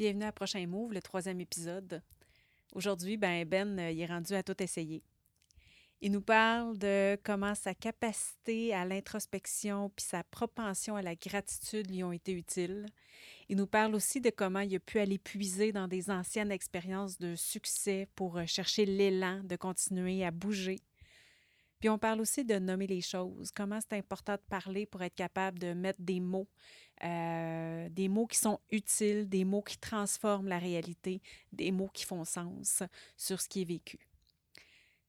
Bienvenue à Prochain Move, le troisième épisode. Aujourd'hui, ben, Ben euh, il est rendu à tout essayer. Il nous parle de comment sa capacité à l'introspection puis sa propension à la gratitude lui ont été utiles. Il nous parle aussi de comment il a pu aller puiser dans des anciennes expériences de succès pour euh, chercher l'élan de continuer à bouger. Puis on parle aussi de nommer les choses, comment c'est important de parler pour être capable de mettre des mots, euh, des mots qui sont utiles, des mots qui transforment la réalité, des mots qui font sens sur ce qui est vécu.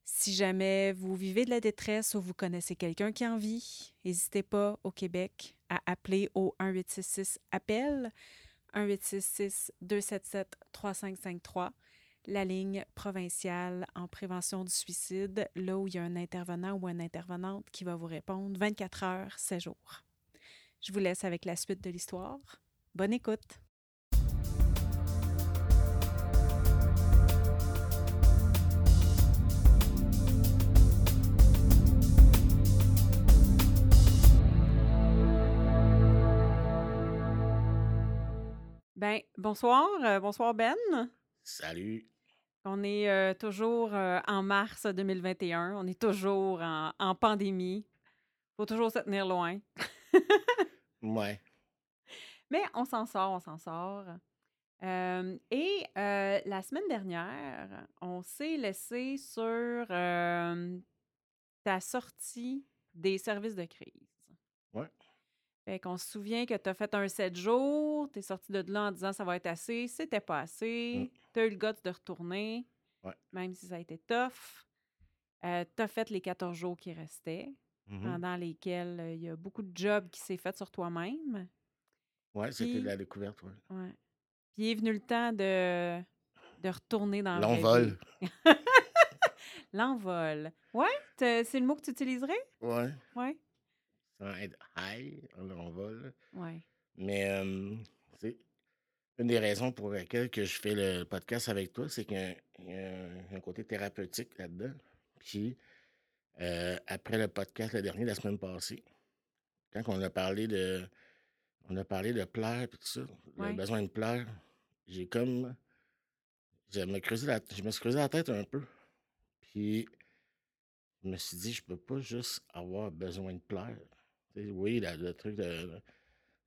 Si jamais vous vivez de la détresse ou vous connaissez quelqu'un qui en vit, n'hésitez pas au Québec à appeler au 1866 appel 1866 277 3553 la ligne provinciale en prévention du suicide, là où il y a un intervenant ou une intervenante qui va vous répondre 24 heures, 7 jours. Je vous laisse avec la suite de l'histoire. Bonne écoute! Ben, bonsoir, euh, bonsoir Ben. Salut. On est euh, toujours euh, en mars 2021. On est toujours en, en pandémie. faut toujours se tenir loin. Ouais. Mais on s'en sort, on s'en sort. Euh, et euh, la semaine dernière, on s'est laissé sur euh, ta sortie des services de crise. Fait qu'on se souvient que tu as fait un 7 jours, tu es sorti de là en disant ça va être assez, c'était pas assez, Mm. tu as eu le guts de retourner, Ouais. même si ça a été tough. tu as fait les 14 jours qui restaient, Mhm. pendant lesquels euh, il y a beaucoup de jobs qui s'est fait sur toi-même. Ouais, c'était de la découverte, ouais. ouais. Puis est venu le temps de, de retourner dans. L'envol. L'envol. Ouais, c'est le mot que tu utiliserais? Ouais. Ouais. Sans être high, l'envol. Ouais. Mais euh, c'est une des raisons pour lesquelles que je fais le podcast avec toi, c'est qu'il y a un, il y a un- un côté thérapeutique là-dedans. Puis, euh, après le podcast, le dernier, la semaine passée, quand on a parlé de on a parlé de pleurs et tout ça, le Ouais. besoin de pleurs, j'ai comme je me creusé la, je me suis creusé la tête un peu. Puis je me suis dit, je peux pas juste avoir besoin de pleurs. Oui, la- le truc de,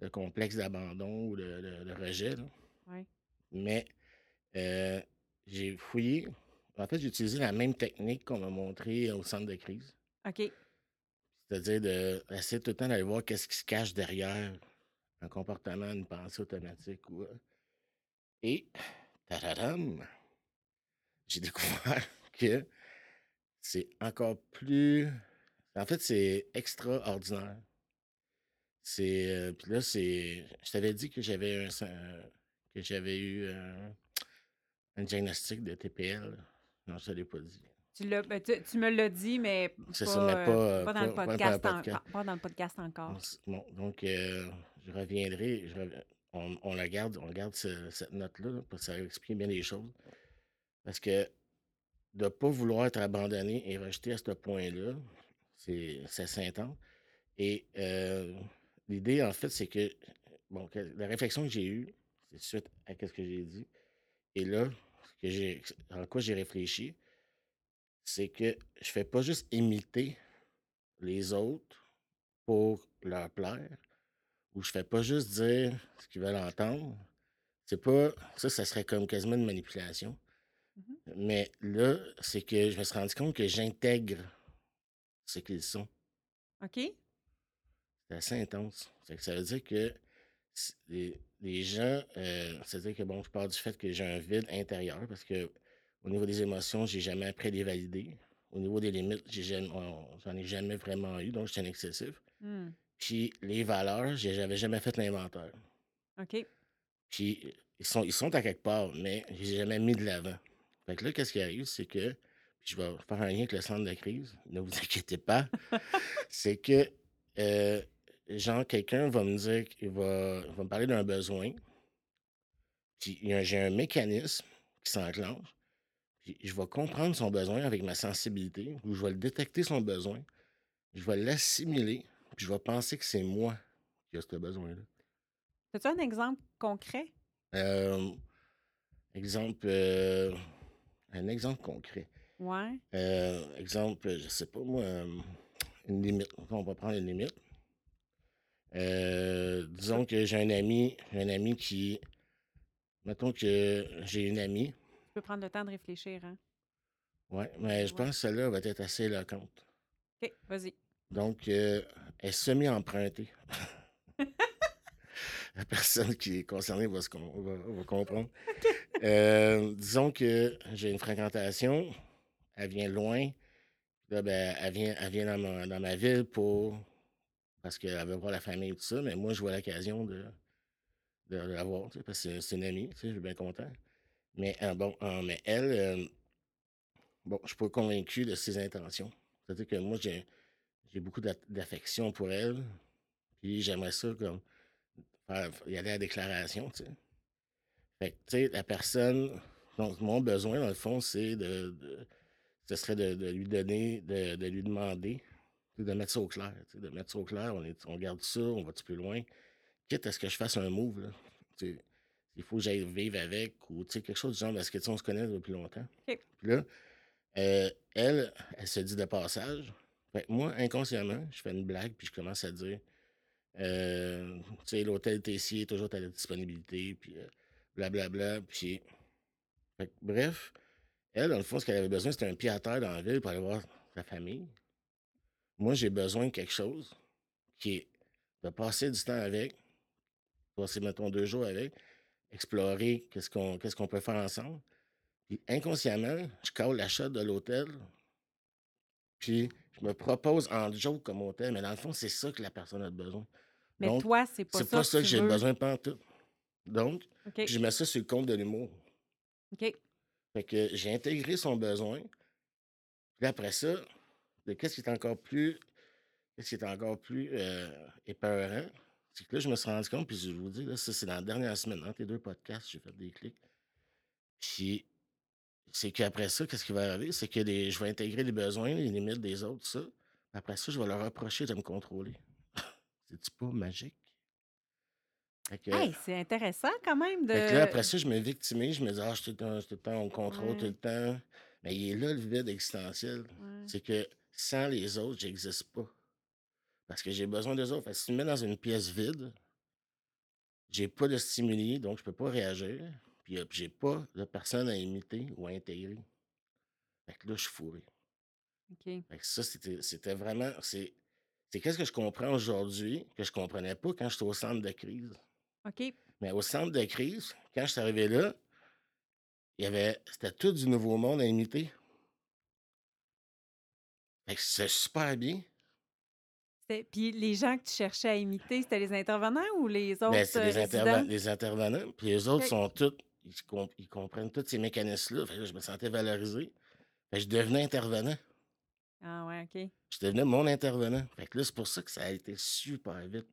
le complexe d'abandon ou de, de- de rejet, là. Mais euh, j'ai fouillé. En fait, j'ai utilisé la même technique qu'on m'a montré au centre de crise. OK. C'est-à-dire d'essayer tout le temps d'aller voir qu'est-ce qui se cache derrière un comportement, une pensée automatique. Ou, euh, Et, tadadam, j'ai découvert que c'est encore plus. En fait, c'est extraordinaire. C'est. euh, Puis là, c'est. Je t'avais dit que j'avais un, que j'avais eu un, un diagnostic de TPL. Non, je ne l'ai pas dit. Tu, l'as- ben, tu, tu me l'as dit, mais pas, ça, mais pas, euh, pas dans le pas- pas dans le podcast, encore- pas dans le podcast encore. Bon, donc, euh, je reviendrai. je rev- on, on la garde, on garde ce- cette note-là, là, parce que ça va expliquer bien les choses. Parce que de ne pas vouloir être abandonné et rejeté à ce point-là, c'est c'est assez intense. Et euh, l'idée, en fait, c'est que, bon, que la réflexion que j'ai eue, c'est suite à ce que j'ai dit. Et là, ce que j'ai, en quoi j'ai réfléchi, c'est que je fais pas juste imiter les autres pour leur plaire, ou je fais pas juste dire ce qu'ils veulent entendre. C'est pas. Ça, ça serait comme quasiment une manipulation. Mhm. Mais là, c'est que je me suis rendu compte que j'intègre ce qu'ils sont. OK? C'est assez intense. Ça veut dire que les, les gens, euh, c'est-à-dire que bon, je pars du fait que j'ai un vide intérieur parce que au niveau des émotions, j'ai jamais appris à les valider. Au niveau des limites, j'en ai jamais vraiment eu, donc j'étais un excessif. Hmm. Puis les valeurs, j'avais jamais fait l'inventaire. OK. Puis ils sont, ils sont à quelque part, mais je les ai jamais mis de l'avant. Fait que là, qu'est-ce qui arrive, c'est que, je vais faire un lien avec le centre de crise, ne vous inquiétez pas, c'est que, euh, genre, quelqu'un va me dire, qu'il va, va me parler d'un besoin, puis il a j'ai un mécanisme qui s'enclenche, puis je vais comprendre son besoin avec ma sensibilité, ou je vais le détecter son besoin, je vais l'assimiler, puis je vais penser que c'est moi qui ai ce besoin-là. As-tu un exemple concret? Euh, Exemple, euh, un exemple concret. Ouais. Euh, exemple, je sais pas moi, une limite. On va prendre une limite. Euh, disons que j'ai un ami, un ami qui. Mettons que j'ai une amie. Tu peux prendre le temps de réfléchir, hein? Ouais, mais je Ouais. pense que celle-là va être assez éloquente. OK, vas-y. Donc, euh, elle est semi-empruntée. La personne qui est concernée va, se com- va- va comprendre. Euh, disons que j'ai une fréquentation, elle vient loin. Là, ben, elle vient, elle vient dans, ma, dans ma ville pour parce qu'elle veut voir la famille et tout ça, mais moi, je vois l'occasion de, de la voir, parce que c'est- une amie, tu sais, je suis bien content. Mais, euh, bon, euh, mais elle, euh, bon, je suis pas convaincu de ses intentions. C'est-à-dire que moi, j'ai j'ai beaucoup d'a- d'affection pour elle, puis j'aimerais ça comme faire, y aller à la déclaration, tu sais. Fait que, tu sais, la personne, donc mon besoin, dans le fond, c'est de, ce serait de, lui donner, de, lui demander, de mettre ça au clair, de mettre ça au clair, on, est, on garde ça, on va-tu plus loin, quitte à ce que je fasse un move, là, il faut que j'aille vivre avec, ou, quelque chose du genre, parce que, on se connaît depuis longtemps. Puis là, euh, elle, elle se dit de passage. Fait moi, inconsciemment, je fais une blague, puis je commence à dire, euh, tu sais, l'hôtel Tessier toujours à la disponibilité, puis euh, blablabla, puis... Fait bref, elle, dans le fond, ce qu'elle avait besoin, c'était un pied à terre dans la ville pour aller voir sa famille. Moi, j'ai besoin de quelque chose qui est de passer du temps avec, passer, mettons, deux jours avec, explorer qu'est-ce qu'on qu'est-ce qu'on peut faire ensemble. Puis inconsciemment, je cale l'achat de l'hôtel, puis je me propose en joke comme hôtel, mais dans le fond, c'est ça que la personne a besoin. Mais Donc, toi, c'est pas c'est ça pas ça que j'ai besoin pendant tout. Donc, je mets ça sur le compte de l'humour. OK. Fait que j'ai intégré son besoin. Puis après ça, de qu'est-ce qui est encore plus. Qu'est-ce qui est encore plus euh, épeurant, c'est que là, je me suis rendu compte, puis je vous dis, là, ça, c'est dans la dernière semaine, entre les deux podcasts, j'ai fait des clics. Puis, c'est qu'après ça, qu'est-ce qui va arriver? C'est que les- je vais intégrer les besoins, les limites des autres, ça. Après ça, je vais leur reprocher de me contrôler. C'est-tu pas magique? Que, Hey, c'est intéressant quand même de. là, après ça, je me victimise, je me dis, ah, je suis tout le temps, on contrôle tout le temps. Mais il est là le vide existentiel. Ouais. C'est que sans les autres, j'existe pas. Parce que j'ai besoin des autres. Fait que si tu me mets dans une pièce vide, j'ai pas de stimuli, donc je peux pas réagir. Puis euh, j'ai pas de personne à imiter ou à intégrer. Fait que là, je suis fourré. Fait que ça, c'était vraiment. C'est c'est qu'est-ce que je comprends aujourd'hui que je comprenais pas quand j'étais au centre de crise? OK. Mais au centre de crise, quand je suis arrivé là, il y avait. C'était tout du nouveau monde à imiter. C'est super bien. Puis les gens que tu cherchais à imiter, c'était les intervenants ou les autres Ben, c'est euh, les, résidents? les intervenants. Puis les autres sont tous. Ils, com- ils comprennent tous ces mécanismes-là. Je me sentais valorisé. Fait que je devenais intervenant. Ah ouais, OK. Je devenais mon intervenant. Fait que là, c'est pour ça que ça a été super vite.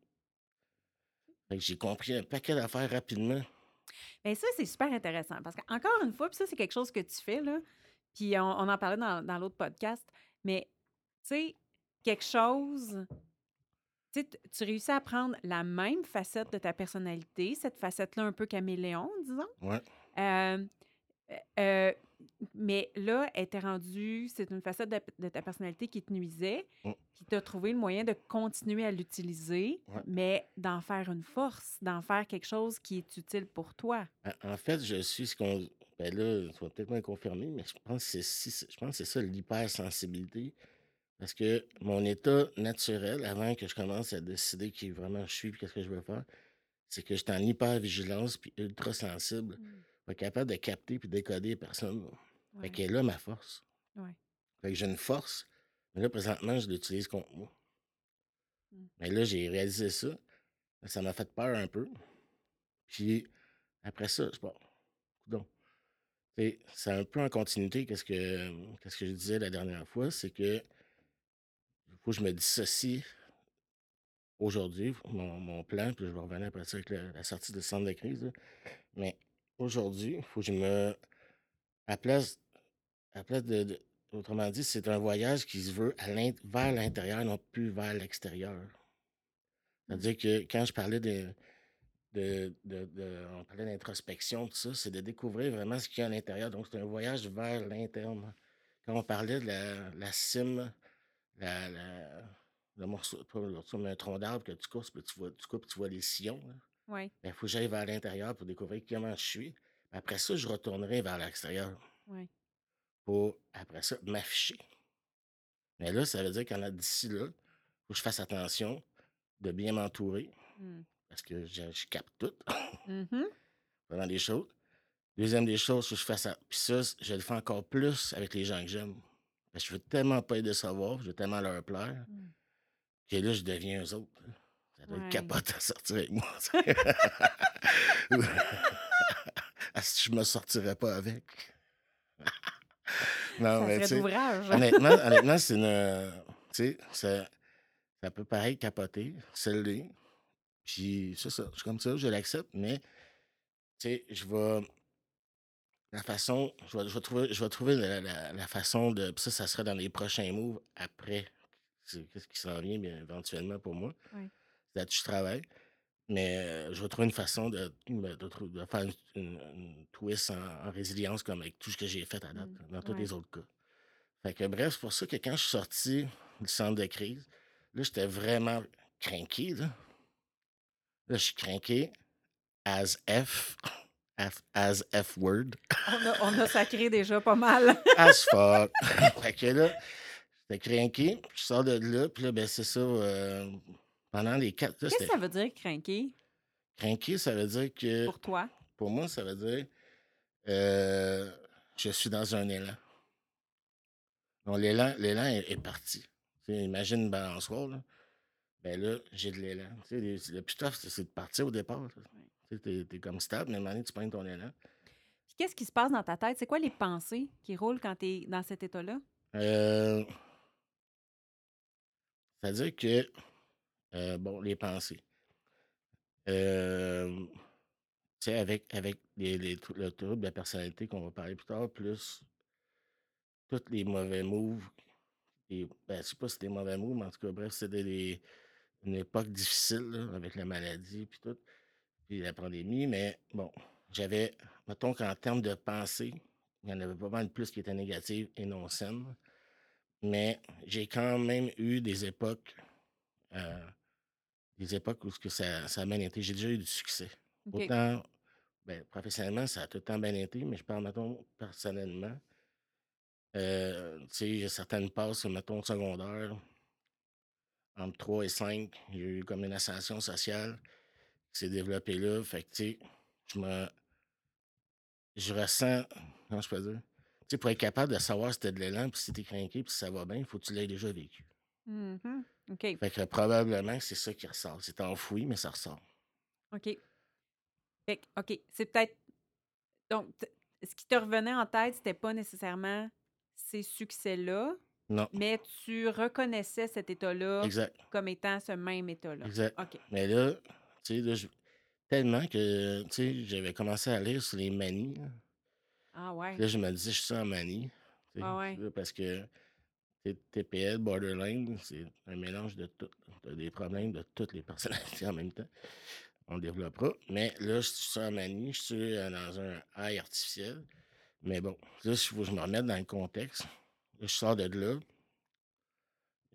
Fait que j'ai compris un paquet d'affaires rapidement. Bien, ça, c'est super intéressant parce qu'encore une fois, puis ça, c'est quelque chose que tu fais, là, puis on, on en parlait dans, dans l'autre podcast, mais tu sais, quelque chose, tu tu réussis à prendre la même facette de ta personnalité, cette facette-là un peu caméléon, disons, Ouais. euh, euh, mais là, elle était rendue, c'est une facette de, de ta personnalité qui te nuisait, Mm. puis tu as trouvé le moyen de continuer à l'utiliser, Ouais. mais d'en faire une force, d'en faire quelque chose qui est utile pour toi. En- En fait, je suis ce qu'on. Ben là, tu vas peut-être me confirmer, mais je pense que c'est si- je pense que c'est ça l'hypersensibilité. Parce que mon état naturel, avant que je commence à décider qui vraiment je suis et qu'est-ce que je veux faire, c'est que j'étais en hyper-vigilance puis ultra sensible. Pas capable de capter puis décoder les personnes. Fait qu'elle est là ma force. Ouais. Fait que j'ai une force, mais là, présentement, je l'utilise contre moi. Mm. Mais là, j'ai réalisé ça. Ça m'a fait peur un peu. Puis après ça, je. Tu sais, C'est un peu en continuité qu'est-ce que, qu'est-ce que je disais la dernière fois, c'est que faut que je me dissocie aujourd'hui, mon, mon plan, puis je vais revenir après ça avec la, la sortie du centre de crise. là. Mais aujourd'hui, il faut que je me. À place, à place de, de- Autrement dit, c'est un voyage qui se veut à vers l'intérieur, non plus vers l'extérieur. C'est-à-dire que quand je parlais de. de, de, de- on parlait d'introspection, tout ça, c'est de découvrir vraiment ce qu'il y a à l'intérieur. Donc, c'est un voyage vers l'interne. Quand on parlait de la, la cime, la, la- le morceau, pas le morceau, mais un tronc d'arbre que tu coupes, puis tu vois, tu coupes, tu vois les sillons. là. Oui. Ben, il faut que j'aille vers l'intérieur pour découvrir comment je suis. Après ça, je retournerai vers l'extérieur Oui. pour, après ça, m'afficher. Mais là, ça veut dire qu'en a d'ici là, il faut que je fasse attention de bien m'entourer Mm. parce que je, je capte tout Mhm. pendant des choses. Deuxième des choses, faut que je fasse ça. Puis ça, je le fais encore plus avec les gens que j'aime. Parce que je veux tellement pas les décevoir, je veux tellement leur plaire, Mm. que là, je deviens eux autres. Ça doit Ouais. être capote à sortir avec moi. Ah, si je me sortirais pas avec? non, Ça mais tu honnêtement, honnêtement c'est une. Tu sais, ça, ça peut paraître capoté, c'est l'est. Puis c'est ça, je suis comme ça, je l'accepte, mais tu sais, je vais. La façon, je vais, je vais trouver, je vais trouver la, la- la façon de. ça, ça sera dans les prochains moves après. Qu'est-ce qui s'en vient, bien éventuellement pour moi. Oui. Là-dessus que je travaille. Mais euh, je vais trouver une façon de, de, de trou- de faire une, une- une twist en, en résilience comme avec tout ce que j'ai fait à date, Mm. dans tous Ouais. les autres cas. Fait que bref, c'est pour ça que quand je suis sorti du centre de crise, là, j'étais vraiment craqué. Là. là, je suis craqué as F, F- as F word, On a, on a sacré déjà pas mal. as fuck. fait que là, j'étais craqué, je sors de là, puis là, ben c'est ça, euh, pendant les quatre, Qu'est-ce que ça veut dire, craquer, craqué, ça veut dire que, pour toi? pour moi, ça veut dire, euh, je suis dans un élan. Donc, l'élan, l'élan est, est parti. Imagine une balançoire, là. Ben là, j'ai de l'élan. Tu sais, les- le plus tough, c'est c'est de partir au départ. là. T'es, t'es comme stable, mais donné, tu prends ton élan. Qu'est-ce qui se passe dans ta tête? C'est quoi les pensées qui roulent quand tu es dans cet état-là? Euh, C'est-à-dire que, euh, bon, les pensées. Euh, tu sais, avec, avec les, les le trouble de la personnalité qu'on va parler plus tard, plus tous les mauvais moves. Et, ben, je sais pas si c'est des mauvais moves, mais en tout cas, bref, c'était une époque difficile là, avec la maladie puis tout, puis la pandémie. Mais bon, j'avais, mettons qu'en termes de pensée, il y en avait pas mal plus qui étaient négatives et non saines. Mais j'ai quand même eu des époques, euh, des époques où ce que ça, ça a bien été. J'ai déjà eu du succès. Autant, ben, professionnellement, ça a tout le temps bien été, mais je parle, mettons, personnellement. Euh, tu sais, a certaines passes, mettons, au secondaire, entre 3 et 5, il y a eu comme une ascension sociale s'est développée là. Fait que, tu sais, je me. Je ressens. Comment je peux dire? Tu sais, pour être capable de savoir si t'as de l'élan, puis si t'es craqué, puis si ça va bien, il faut que tu l'aies déjà vécu. Mhm. OK. Fait que probablement que c'est ça qui ressort. C'est enfoui, mais ça ressort. OK. Fait que, OK. C'est peut-être. Donc, ce qui te revenait en tête, c'était pas nécessairement ces succès-là, Non. mais tu reconnaissais cet état-là Exact. comme étant ce même état-là. Exact. OK. Mais là, là, je- tellement que, j'avais commencé à lire sur les manies. là. Ah ouais. Puis Là, je me disais, je suis en manie. Ah ouais. là, Parce que TPL, borderline, c'est un mélange de tout. T'as des problèmes de toutes les personnalités en même temps. On le développera. Mais là, je suis en manie, je suis euh, dans un high artificiel. Mais bon, là, il faut que je me remette dans le contexte. Là, je sors de là.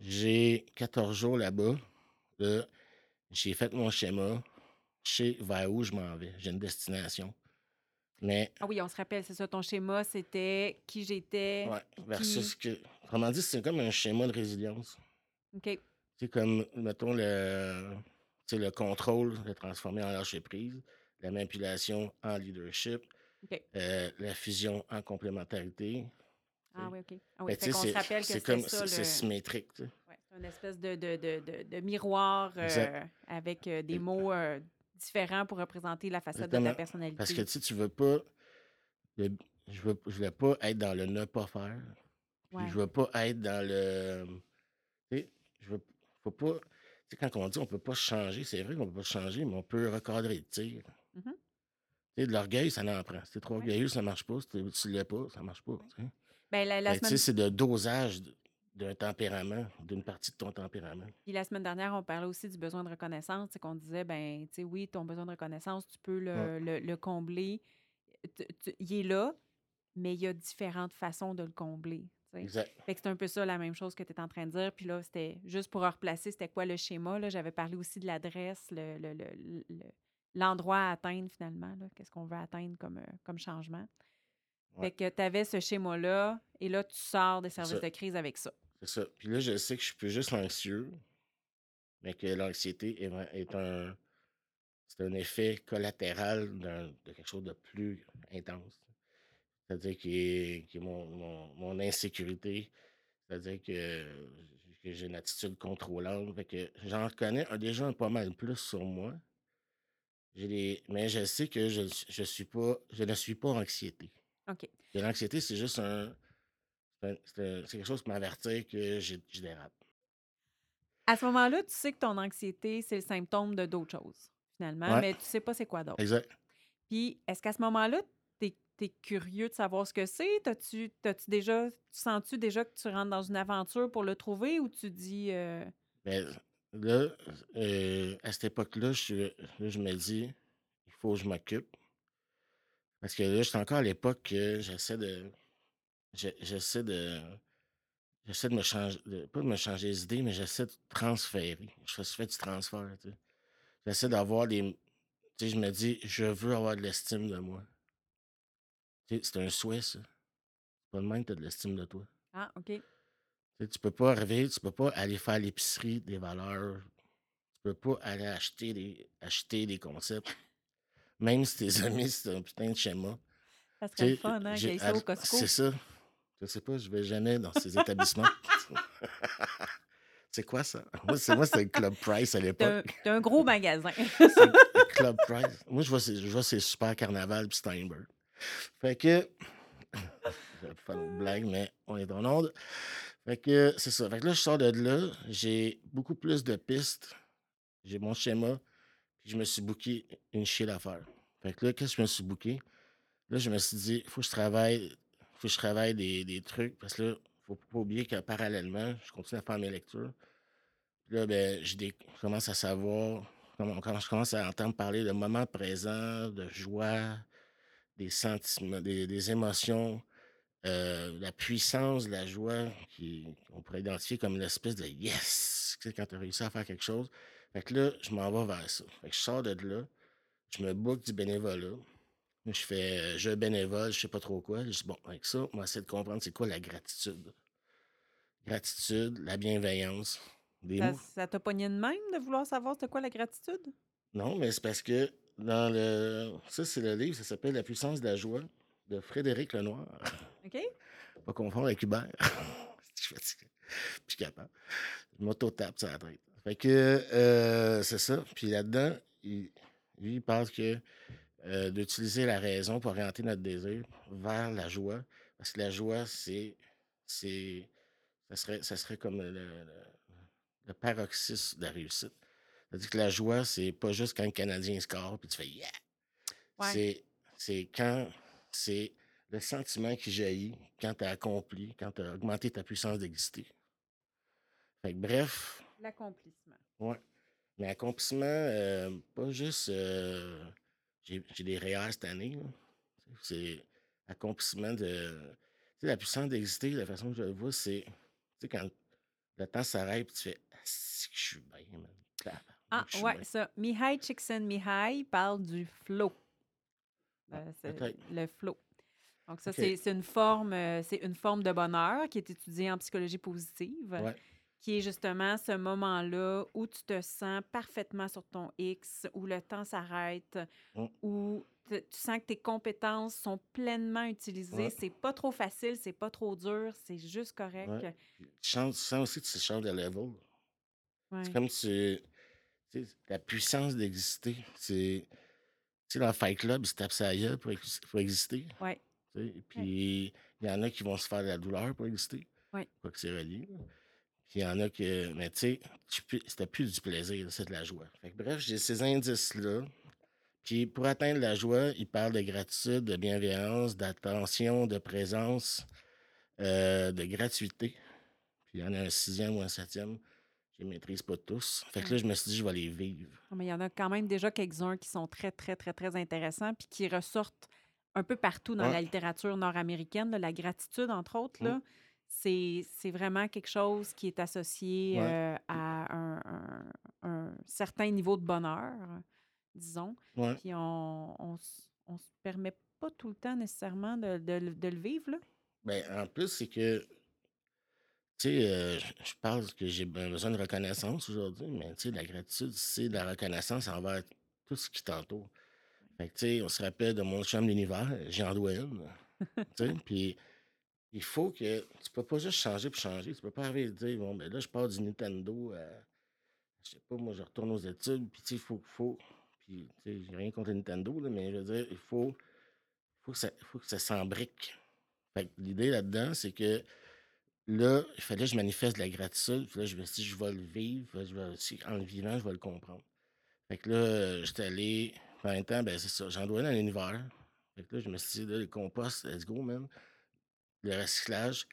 J'ai 14 jours là-bas. Là, j'ai fait mon schéma. Je sais vers où je m'en vais. J'ai une destination. Mais Ah oui, on se rappelle, c'est ça. Ton schéma, c'était qui j'étais. Ouais, versus qui- que. Autrement dit, c'est comme un schéma de résilience. OK. C'est comme, mettons, le, le contrôle, le transformer en lâcher prise, la manipulation en leadership, euh, la fusion en complémentarité. Ah oui, OK. Ah oui, fait que, se rappelle c'est c'était comme, ça, c'est le... c'est symétrique. c'est une espèce de, de, de, de, miroir euh, avec euh, des mots euh, différents pour représenter la facette de ta personnalité. Parce que tu sais, tu veux pas. le- je veux, je veux pas être dans le ne pas faire. Puis Ouais. je veux pas être dans le. Tu sais, je veux. Faut pas. Tu sais, quand on dit on peut pas changer, c'est vrai qu'on peut pas changer, mais on peut recadrer le tir. Mhm. Tu sais, de l'orgueil, ça n'en prend. Si t'es trop Ouais. orgueilleux, ça marche pas. Si tu l'es pas, ça marche pas. tu sais. Ben, la, semaine... c'est de dosage d'un tempérament, d'une partie de ton tempérament. Puis la semaine dernière, on parlait aussi du besoin de reconnaissance. C'est qu'on disait, ben, tu sais, oui, ton besoin de reconnaissance, tu peux le, le, le combler. il est là, mais il y a différentes façons de le combler. Exact. Fait que c'est un peu ça la même chose que tu es en train de dire. Puis là, c'était juste pour replacer, c'était quoi le schéma. Là? J'avais parlé aussi de l'adresse, le, l'endroit à atteindre finalement. Qu'est-ce qu'on veut atteindre comme, euh, comme changement. Fait que tu avais ce schéma-là, et là, tu sors des services de crise avec ça. C'est ça. Puis là, je sais que je suis plus juste anxieux, mais que l'anxiété est, est un, c'est un effet collatéral de quelque chose de plus intense. C'est-à-dire que, mon, mon, insécurité, c'est-à-dire que, j'ai une attitude contrôlante. que j'en connais déjà un pas mal plus sur moi. mais je sais que je, je, suis pas, je ne suis pas anxiété. OK. l'anxiété, c'est juste un. C'est quelque chose qui m'avertit que je, dérape. À ce moment-là, tu sais que ton anxiété, c'est le symptôme de d'autres choses, finalement, mais tu sais pas c'est quoi d'autre. Exact. Puis, est-ce qu'à ce moment-là, tu es curieux de savoir ce que c'est? T'as-tu, déjà, sens-tu déjà que tu rentres dans une aventure pour le trouver ou tu dis. Euh... Ben, là, euh, à cette époque-là, je, je me dis, il faut que je m'occupe. Parce que là, je suis encore à l'époque que j'essaie de. J'essaie de. J'essaie de me changer. pas de me changer les idées, mais j'essaie de transférer. Je fais du transfert. Tu sais. J'essaie d'avoir des. Tu sais, je me dis, je veux avoir de l'estime de moi. C'est un souhait, ça. C'est pas de même que tu as de l'estime de toi. Ah, OK. Tu tu peux pas arriver, tu peux pas aller faire l'épicerie des valeurs. Tu peux pas aller acheter des, acheter des concepts. Même si tes amis, c'est un putain de schéma. Ça serait le fun, hein, ça au Costco. C'est ça. Je sais pas, je vais jamais dans ces établissements. c'est quoi ça? Moi, c'était le Club Price à l'époque. C'est un, gros magasin. Club Price. Moi, je vois, je vois ces super carnaval puis Steinberg. Fait que. Je vais pas faire une blague, mais on est dans l'ordre. Fait que c'est ça. Fait que là, je sors de là. J'ai beaucoup plus de pistes. J'ai mon schéma. Je me suis booké une chier d'affaires. Fait que là, qu'est-ce que je me suis booké? Là, je me suis dit, faut que je travaille. faut que je travaille des, des trucs. Parce que là, faut pas oublier que parallèlement, je continue à faire mes lectures. Là, ben, je, commence à savoir. je commence à entendre parler de moments présents, de joie, des sentiments, des, émotions, euh, la puissance, la joie, qu'on pourrait identifier comme une espèce de yes, quand tu as réussi à faire quelque chose. Fait que là, je m'en vais vers ça. Fait que je sors de là, je me book du bénévolat. Je fais euh, je bénévole, je sais pas trop quoi. Je dis, bon, avec ça, on va essayer de comprendre c'est quoi la gratitude. Gratitude, la bienveillance. ça, t'a pogné de même de vouloir savoir c'est quoi la gratitude? Non, mais c'est parce que dans le. Ça, c'est le livre, ça s'appelle La puissance de la joie de Frédéric Lenoir. OK. Pas confondre avec Hubert. je suis fatigué. Je suis capable. Je m'auto-tape ça la tête. Fait que euh, c'est ça. Puis là-dedans, lui, il parle que euh, d'utiliser la raison pour orienter notre désir vers la joie. Parce que la joie, c'est. c'est ça, serait, ça serait comme le, le, le paroxysme de la réussite. C'est-à-dire que la joie, c'est pas juste quand un Canadien score puis tu fais yeah. C'est, c'est quand c'est le sentiment qui jaillit quand tu as accompli, quand tu as augmenté ta puissance d'exister. Fait que bref. L'accomplissement. Ouais. Mais accomplissement, euh, pas juste. Euh, j'ai, des réels cette année. C'est accomplissement de. Tu sais, la puissance d'exister, la façon que je le vois, c'est. Tu sais, quand le temps s'arrête, tu fais. Ah, si je suis bien, man. Ah, ouais, ça. Mihai Csikszentmihalyi parle du flow. Ah, euh, le flow. Donc, ça, c'est une forme, euh, c'est une forme de bonheur qui est étudiée en psychologie positive, qui est justement ce moment-là où tu te sens parfaitement sur ton X, où le temps s'arrête, mmh. où tu sens que tes compétences sont pleinement utilisées. C'est pas trop facile, c'est pas trop dur, c'est juste correct. Tu, sens aussi que tu changes de level. C'est comme si la puissance d'exister, c'est. Tu sais, dans Fight Club, ils se tapent sa gueule pour, pour exister. Ouais. Et puis, il y en a qui vont se faire de la douleur pour exister. Ouais. Pas que c'est relié. Puis il y en a que. Mais tu sais, c'était plus du plaisir, c'est de la joie. Fait que, bref, j'ai ces indices-là. Puis pour atteindre la joie, il parle de gratitude, de bienveillance, d'attention, de présence, euh, de gratuité. Puis il y en a un sixième ou un septième. Je les maîtrise pas tous. Fait que là, je me suis dit, je vais les vivre. Mais il y en a quand même déjà quelques-uns qui sont très, très, très, très intéressants puis qui ressortent un peu partout dans la littérature nord-américaine. La gratitude, entre autres, là, c'est, vraiment quelque chose qui est associé euh, à un, certain niveau de bonheur, disons. Puis on, on se permet pas tout le temps nécessairement de, de, le vivre. Là. Ben, en plus, c'est que, tu sais, euh, je pense que j'ai besoin de reconnaissance aujourd'hui, mais tu sais, la gratitude, c'est de la reconnaissance envers tout ce qui t'entoure. Fait que, tu sais, on se rappelle de mon chum d'univers, Jean Douane, tu sais, puis il faut que, tu peux pas juste changer pour changer, tu peux pas arriver et dire, bon, ben là, je pars du Nintendo, je sais pas, moi, je retourne aux études, puis tu sais, il faut, faut, puis, tu sais, j'ai rien contre Nintendo, là, mais je veux dire, il faut, faut que ça, s'embrique. Fait l'idée là-dedans, c'est que là, il fallait que je manifeste de la gratitude. Puis là, je me suis dit, je vais le vivre. Je vais, en le vivant, je vais le comprendre. Fait que là, j'étais allé. En même temps, ben, c'est ça. J'en dois dans l'univers. Fait que là, je me suis dit, là, le compost, let's go, man. Le recyclage.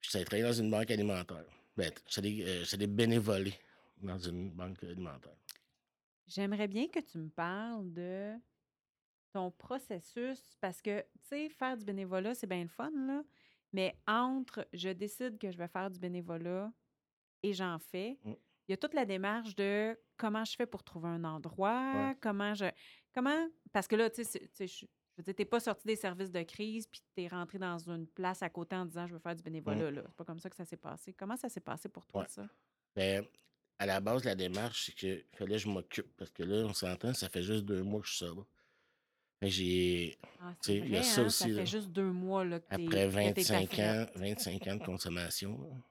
Puis j'étais travaillé dans une banque alimentaire. Ben, j'allais euh, bénévoler dans une banque alimentaire. J'aimerais bien que tu me parles de ton processus, parce que, tu sais, faire du bénévolat, c'est bien le fun, là, mais entre je décide que je vais faire du bénévolat et j'en fais, mmh. il y a toute la démarche de comment je fais pour trouver un endroit, comment je. Comment. Parce que là, tu sais, je veux dire, t'es pas sorti des services de crise puis tu es rentré dans une place à côté en disant je veux faire du mmh. bénévolat. là. C'est pas comme ça que ça s'est passé. Comment ça s'est passé pour toi, ça? Ben, à la base, la démarche, c'est qu'il fallait que je m'occupe. Parce que là, on s'entend, ça fait juste deux mois que je suis là. J'ai. Ah, il y a ça hein, aussi. Ça fait juste deux mois là, que Après 25 ans, 25 ans de consommation.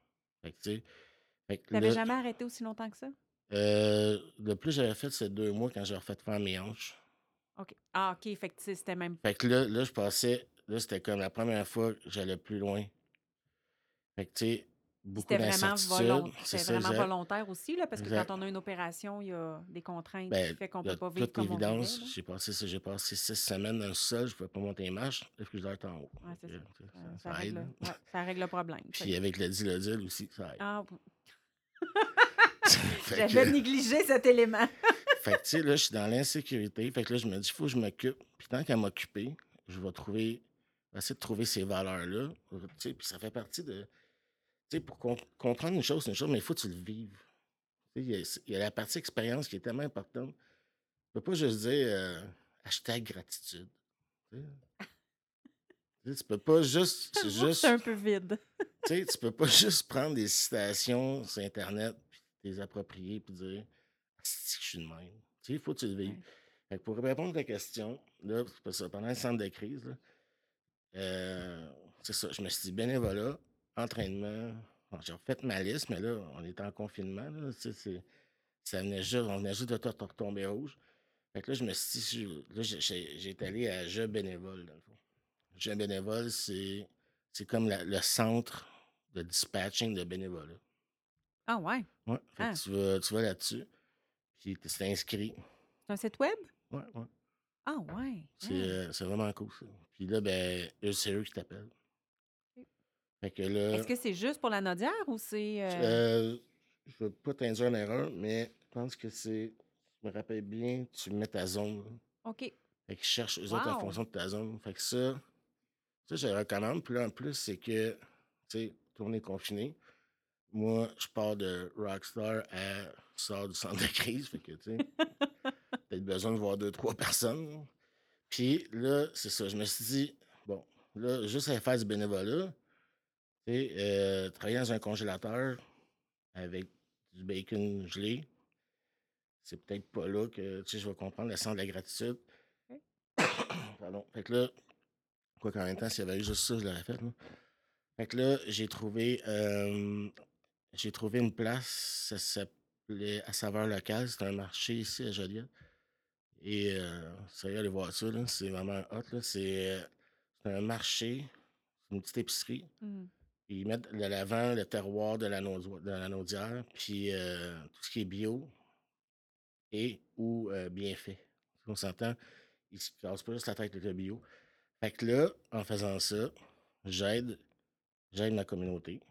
Fait que, tu n'avais jamais arrêté aussi longtemps que ça? Euh, le plus j'avais fait, c'est deux mois quand j'ai refait faire mes hanches. OK. Ah, OK. Fait que c'était même. Fait que là, là je passais. Là, c'était comme la première fois que j'allais plus loin. Fait que, tu sais, c'était vraiment, volont... vraiment volontaire aussi, là, parce que quand on a une opération, il y a des contraintes ben, qui font qu'on ne peut pas vivre comme évidence, J'ai passé, j'ai passé six semaines dans le sol, je ne pouvais pas monter les marches, le frigidaire est en haut. Ouais, ça. Ça, ça, règle, ouais, ça, règle, le problème. Puis avec le dilodil aussi, ça aide. Ah, J'avais négligé cet élément. fait que, tu sais, là, je suis dans l'insécurité. Fait que là, je me dis, il faut que je m'occupe. Puis tant qu'à m'occuper, je vais trouver, essayer de trouver ces valeurs-là. Tu sais, puis ça fait partie de sais, pour comprendre une chose, c'est une chose, mais il faut que tu le vives. Il y, a, la partie expérience qui est tellement importante. Tu peux pas juste dire euh, hashtag gratitude. Tu tu peux pas juste. C'est juste... un peu vide. tu tu peux pas juste prendre des citations sur Internet, les approprier, puis dire si je suis de même. il faut que tu le vives. pour répondre à ta question, là, ça, pendant le centre de crise, euh, c'est ça, je me suis dit bénévolat, entraînement. j'ai refait ma liste, mais là, on était en confinement. Là, ça venait juste, on venait juste de retomber rouge. Fait que là, je me suis dit, là, j'ai allé à Jeu bénévole, dans le fond. Jeu bénévole, c'est, c'est comme le centre de dispatching de bénévolat. Ah ouais? Ouais. Ah. tu vas, tu vas là-dessus, puis tu es inscrit. C'est un site web? Ouais, ouais. Ah ouais. C'est, euh, c'est vraiment cool, ça. Puis là, ben, c'est eux qui t'appellent. Est-ce que c'est juste pour la Nodière ou c'est. Euh... Euh, je ne veux pas t'induire en erreur, mais je pense que c'est. Je me rappelle bien, tu mets ta zone. OK. Fait qu'ils cherchent eux autres en fonction de ta zone. Fait que ça, ça, je recommande. Puis là, en plus, c'est que, tu sais, tourner confiné. Moi, je pars de Rockstar à sors du centre de crise. Fait que, tu sais, peut-être besoin de voir deux, trois personnes. Puis là, c'est ça. Je me suis dit, bon, là, juste à faire du bénévolat, euh, travailler dans un congélateur avec du bacon gelé, c'est peut-être pas là que je vais comprendre le sens de la gratitude. Pardon. Fait que là, quoi qu'en même temps, s'il y avait eu juste ça, je l'aurais fait. Fait que là, j'ai trouvé euh, j'ai trouvé une place, ça s'appelait à saveur locale, c'est un marché ici à Joliette. Et euh, ça y est, aller voir ça, c'est vraiment hot. C'est un marché, c'est une petite épicerie. Mmh. Ils mettent de l'avant le terroir de la, naudière, puis euh, tout ce qui est bio et ou euh, bien fait. On s'entend, ils ne se cassent pas juste la tête avec le bio. Fait que là, en faisant ça, j'aide, j'aide ma communauté.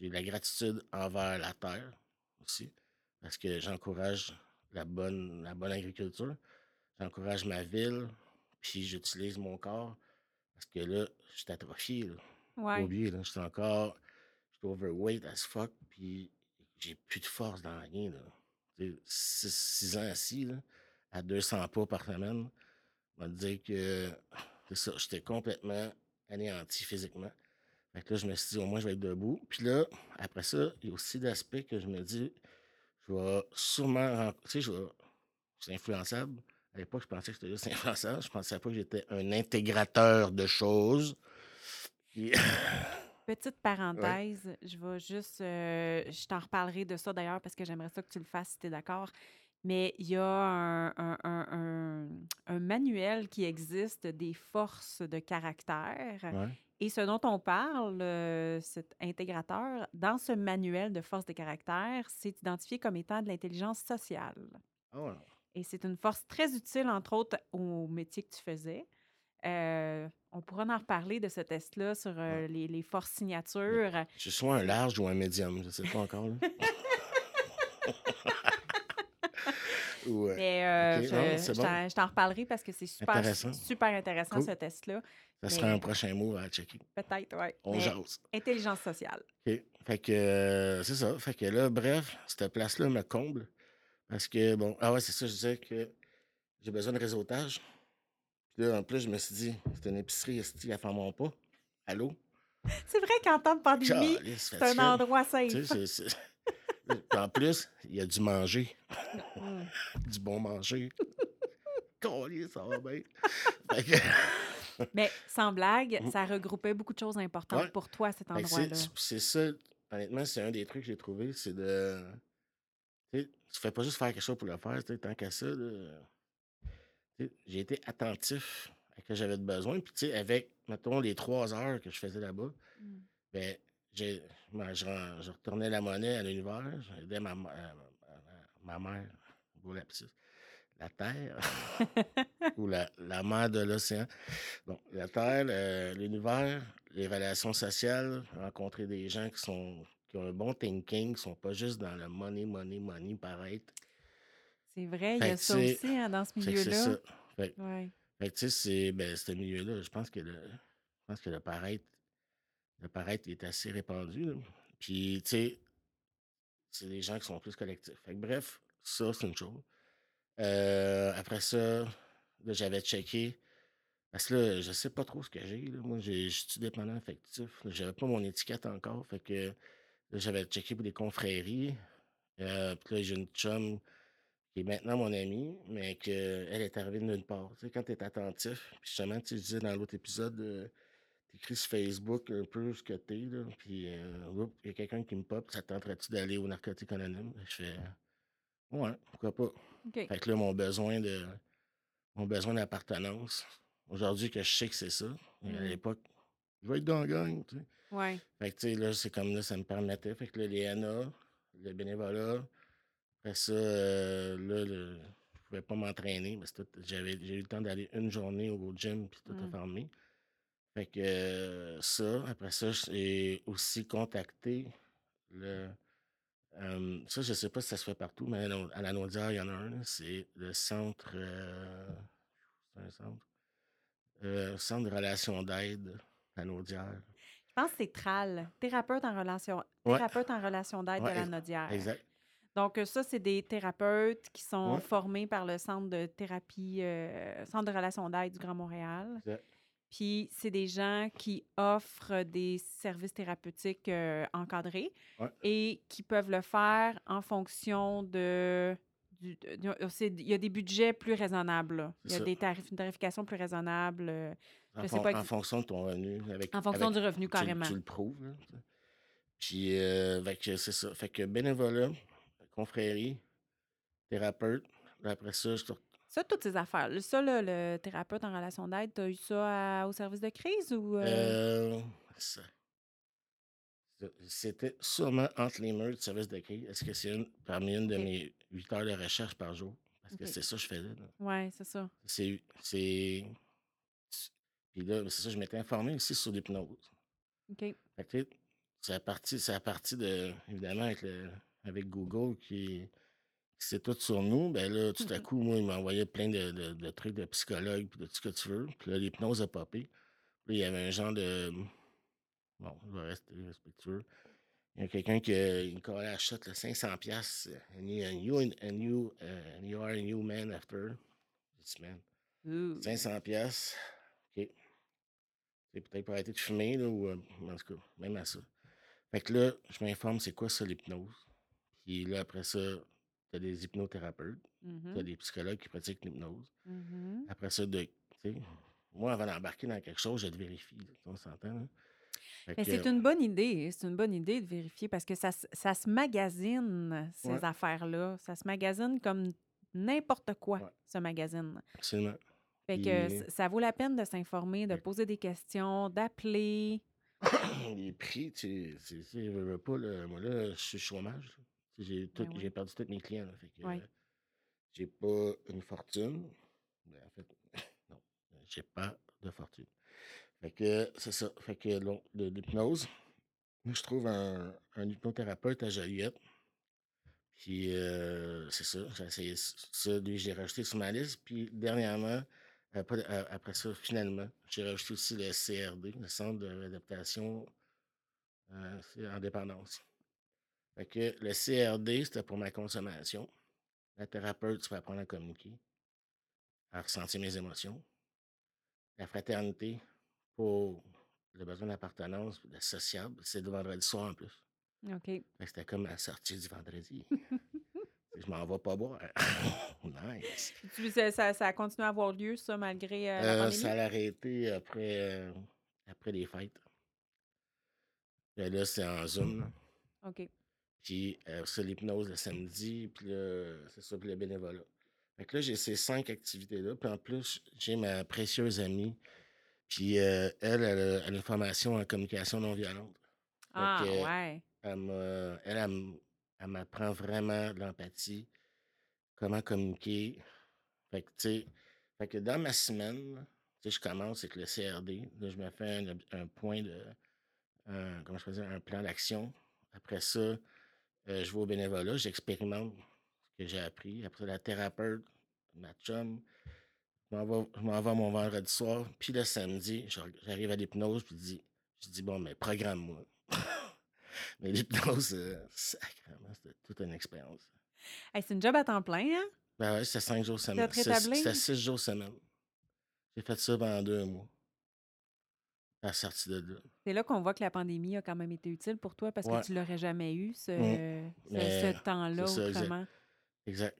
J'ai de la gratitude envers la terre aussi, parce que j'encourage la bonne, la bonne agriculture. J'encourage ma ville, puis j'utilise mon corps, parce que là, je suis atrophié, là. Ouais. là, je suis encore, je suis overweight as fuck, puis j'ai plus de force dans rien, là. Tu sais, six, six ans assis, là, à 200 pas par semaine, on va dire que c'est ça, j'étais complètement anéanti physiquement. Fait que là, je me suis dit, au moins, je vais être debout. Puis là, après ça, il y a aussi l'aspect que je me dis, je vais sûrement, tu sais, je vais, suis influençable. À l'époque, je pensais que j'étais juste influençable. Je pensais pas que j'étais un intégrateur de choses. Puis- Petite parenthèse, je vais juste, euh, je t'en reparlerai de ça d'ailleurs parce que j'aimerais ça que tu le fasses si tu es d'accord. Mais il y a un, un- un- un- un manuel qui existe des forces de caractère. ouais. Et ce dont on parle, euh, cet intégrateur, dans ce manuel de force de caractère, c'est identifié comme étant de l'intelligence sociale. Ouais. Et c'est une force très utile, entre autres, au métier que tu faisais. Euh, on pourra en reparler de ce test-là sur euh, les, les forces signatures. Je suis soit un large ou un médium, je sais pas encore. ouais. Mais euh, je, t'en- reparlerai parce que c'est super Intéressant. super intéressant, Cool. ce test-là. Ça sera mais- un prochain mot à checker. Peut-être, oui. On jase. Intelligence sociale. OK. Fait que euh, c'est ça. Fait que là, bref, cette place-là me comble. Parce que, bon, ah ouais, c'est ça, je disais que j'ai besoin de réseautage. Puis là, en plus, je me suis dit, c'est une épicerie, esti, à faire mon pas. Allô? C'est vrai qu'en temps de pandémie, c'est un endroit safe. Tu sais, en plus, il y a du manger, Mm. du bon manger. Calisse, ça va bien. Mais sans blague, Mm. ça regroupait beaucoup de choses importantes Ouais. pour toi, cet Fait que endroit-là. c'est- c'est ça, honnêtement, c'est un des trucs que j'ai trouvé, c'est de. Tu tu fais pas juste faire quelque chose pour le faire, tant qu'à ça. J'ai été attentif à ce que j'avais de besoin. Puis, tu sais, avec, mettons, les trois heures que je faisais là-bas, Mm. ben, j'ai, je, retournais la monnaie à l'univers, j'aidais ma, ma, ma- ma mère, beau lapsus, la terre, ou la, la mer de l'océan. Bon, la terre, le- l'univers, les relations sociales, rencontrer des gens qui sont qui ont un bon thinking, qui sont pas juste dans le money, money, money, paraître. C'est vrai, il y a ça aussi hein, dans ce que c'est milieu-là. ça. Fait, Ouais. fait que, tu sais, c'est ben, ce milieu-là, je pense que le, je pense que le paraître, le paraître est assez répandu. là. Puis, tu sais, c'est des gens qui sont plus collectifs. Fait que, bref, ça, c'est une chose. Euh, après ça, j'avais checké. Parce que là, je sais pas trop ce que j'ai. Moi, je suis dépendant affectif. J'avais pas mon étiquette encore. Fait que j'avais checké pour des confréries. Euh, puis là, j'ai une chum qui est maintenant mon amie, mais qu'elle est arrivée de nulle part. Tu sais, quand tu es attentif, puis justement, tu disais dans l'autre épisode, tu écris sur Facebook un peu ce que là, puis euh, il y a quelqu'un qui me pop, ça te tenterait-tu d'aller au narcotique anonyme? Je fais, ouais, pourquoi pas. Fait que là, mon besoin de mon besoin d'appartenance, aujourd'hui que je sais que c'est ça, mais à Mm. l'époque, je vais être dans la gang, tu sais. Ouais. Fait que, tu sais, là, c'est comme là, ça me permettait. Fait que là, les NA, le bénévolat, après ça, euh, là, le- je pouvais pas m'entraîner parce que tout- j'avais, j'ai eu le temps d'aller une journée au gym puis tout a Mm. fermé. Fait que euh, ça, après ça, j'ai aussi contacté le. Euh, ça, je sais pas si ça se fait partout, mais à la- à Naudière, il y en a un. C'est le centre. euh, c'est un centre. Euh, centre de relations d'aide à Naudière. Je pense que c'est TRAL, thérapeute en relation, Ouais. thérapeute en relation d'aide Ouais, de la Nodière. Exact. Donc, euh, ça, c'est des thérapeutes qui sont Ouais. formés par le Centre de thérapie, Centre de relation d'aide du Grand Montréal. exact. Puis, c'est des gens qui offrent des services thérapeutiques euh, encadrés Ouais. et qui peuvent le faire en fonction de. du- de- c'est- Il y a des budgets plus raisonnables. là. Il y a ça. des tarifs, une tarification plus raisonnable euh, En, Je sais fon- pas en ex- fonction de ton revenu. Avec, en fonction avec- du revenu, carrément. Tu, le prouves. là, sais. Puis, euh, c'est ça. Fait que bénévolat, confrérie, thérapeute. Après ça, je te Ça, toutes ces affaires. Ça, là, le thérapeute en relation d'aide, tu as eu ça à- au service de crise ou. euh, Euh, C'était sûrement entre les murs du service de crise. Est-ce que c'est une, parmi une de mes 8 heures de recherche par jour? Parce que c'est ça que je faisais. Ouais, c'est ça. C'est. Puis là, c'est ça, je m'étais informé aussi sur l'hypnose. OK. Fait que, tu sais, c'est à partir, c'est à partir de, évidemment, avec, le- avec Google qui, sait tout sur nous, ben là, tout à coup, moi, il m'envoyait plein de, de- de trucs de psychologue, puis de tout ce que tu veux. Puis là, l'hypnose a popé. Puis là, il y avait un genre de. Bon, je vais rester respectueux. Il y a quelqu'un qui une collait à shot, là, 500 piastres. And you, and you, and you, uh, and you are a new man after. J'ai man, Ouh. 500 piastres. OK. C'est peut-être pour arrêter de fumer, là, ou euh, en tout cas, même à ça. Fait que là, je m'informe c'est quoi ça l'hypnose. Puis là, après ça, tu as des hypnothérapeutes, tu as Mhm, des psychologues qui pratiquent l'hypnose. mhm. Après ça, de, moi, avant d'embarquer dans quelque chose, je te vérifie. là, on s'entend. Mais c'est une bonne idée. C'est une bonne idée de vérifier parce que ça, se- ça se magasine, ces Ouais. affaires-là. Ça se magasine comme n'importe quoi, Ouais. ce magazine. absolument. Fait que Puis- ça vaut la peine de s'informer, de Ouais. poser des questions, d'appeler. les prix, tu sais, je veux pas, là, moi là, je suis chômage. là. J'ai tout- Ben oui. perdu tous mes clients. là, fait que, euh, j'ai pas une fortune. Ben, en fait, non, j'ai pas de fortune. Fait que c'est ça. Fait que l'hypnose, moi, je trouve un, un hypnothérapeute à Joliette. Puis euh, c'est ça, j'ai essayé ça, lui, j'ai rajouté sur ma liste. Puis dernièrement, après, ça, finalement, j'ai rajouté aussi le CRD, le Centre de réadaptation euh, en dépendance. Fait que le CRD, c'était pour ma consommation. La thérapeute, c'est pour apprendre à communiquer, à ressentir mes émotions. La fraternité, pour le besoin d'appartenance, le sociable, c'est le vendredi soir en plus. OK. C'était comme la sortie du vendredi. je m'en vais pas boire. nice. Tu- ça, ça, a continué à avoir lieu, ça, malgré euh, la Euh, ça l'a arrêté après, euh, après les fêtes. Puis là, c'est en Zoom. là. OK. Puis euh, c'est l'hypnose le samedi, puis là, c'est ça, puis le bénévolat. Fait que là, j'ai ces cinq activités-là. Puis en plus, j'ai ma précieuse amie. Puis euh, elle, elle a, elle a une formation en communication non violente. Ah, ouais. Elle, m'a- elle, m'apprend vraiment de l'empathie, comment communiquer. Fait que, tu sais, fait que dans ma semaine, tu sais, je commence avec le CRD. Là, je me fais un, point de. un- comment je peux dire, un plan d'action. Après ça, euh, je vais au bénévolat, j'expérimente ce que j'ai appris. Après la thérapeute, ma chum, je m'en vais, je m'en vais mon vendredi soir. Puis le samedi, j'arrive à l'hypnose, puis je dis, je dis bon, mais programme-moi. mais l'hypnose, euh, sacrément, c'était toute une expérience. Hey, c'est une job à temps plein, hein? Ben ouais, c'était cinq jours semaine. C'était six jours semaine. J'ai fait ça pendant deux mois. À la sortie de là. C'est là qu'on voit que la pandémie a quand même été utile pour toi parce Ouais. que tu l'aurais jamais eu, ce, Mm. ce- temps-là, exact. autrement. Exact.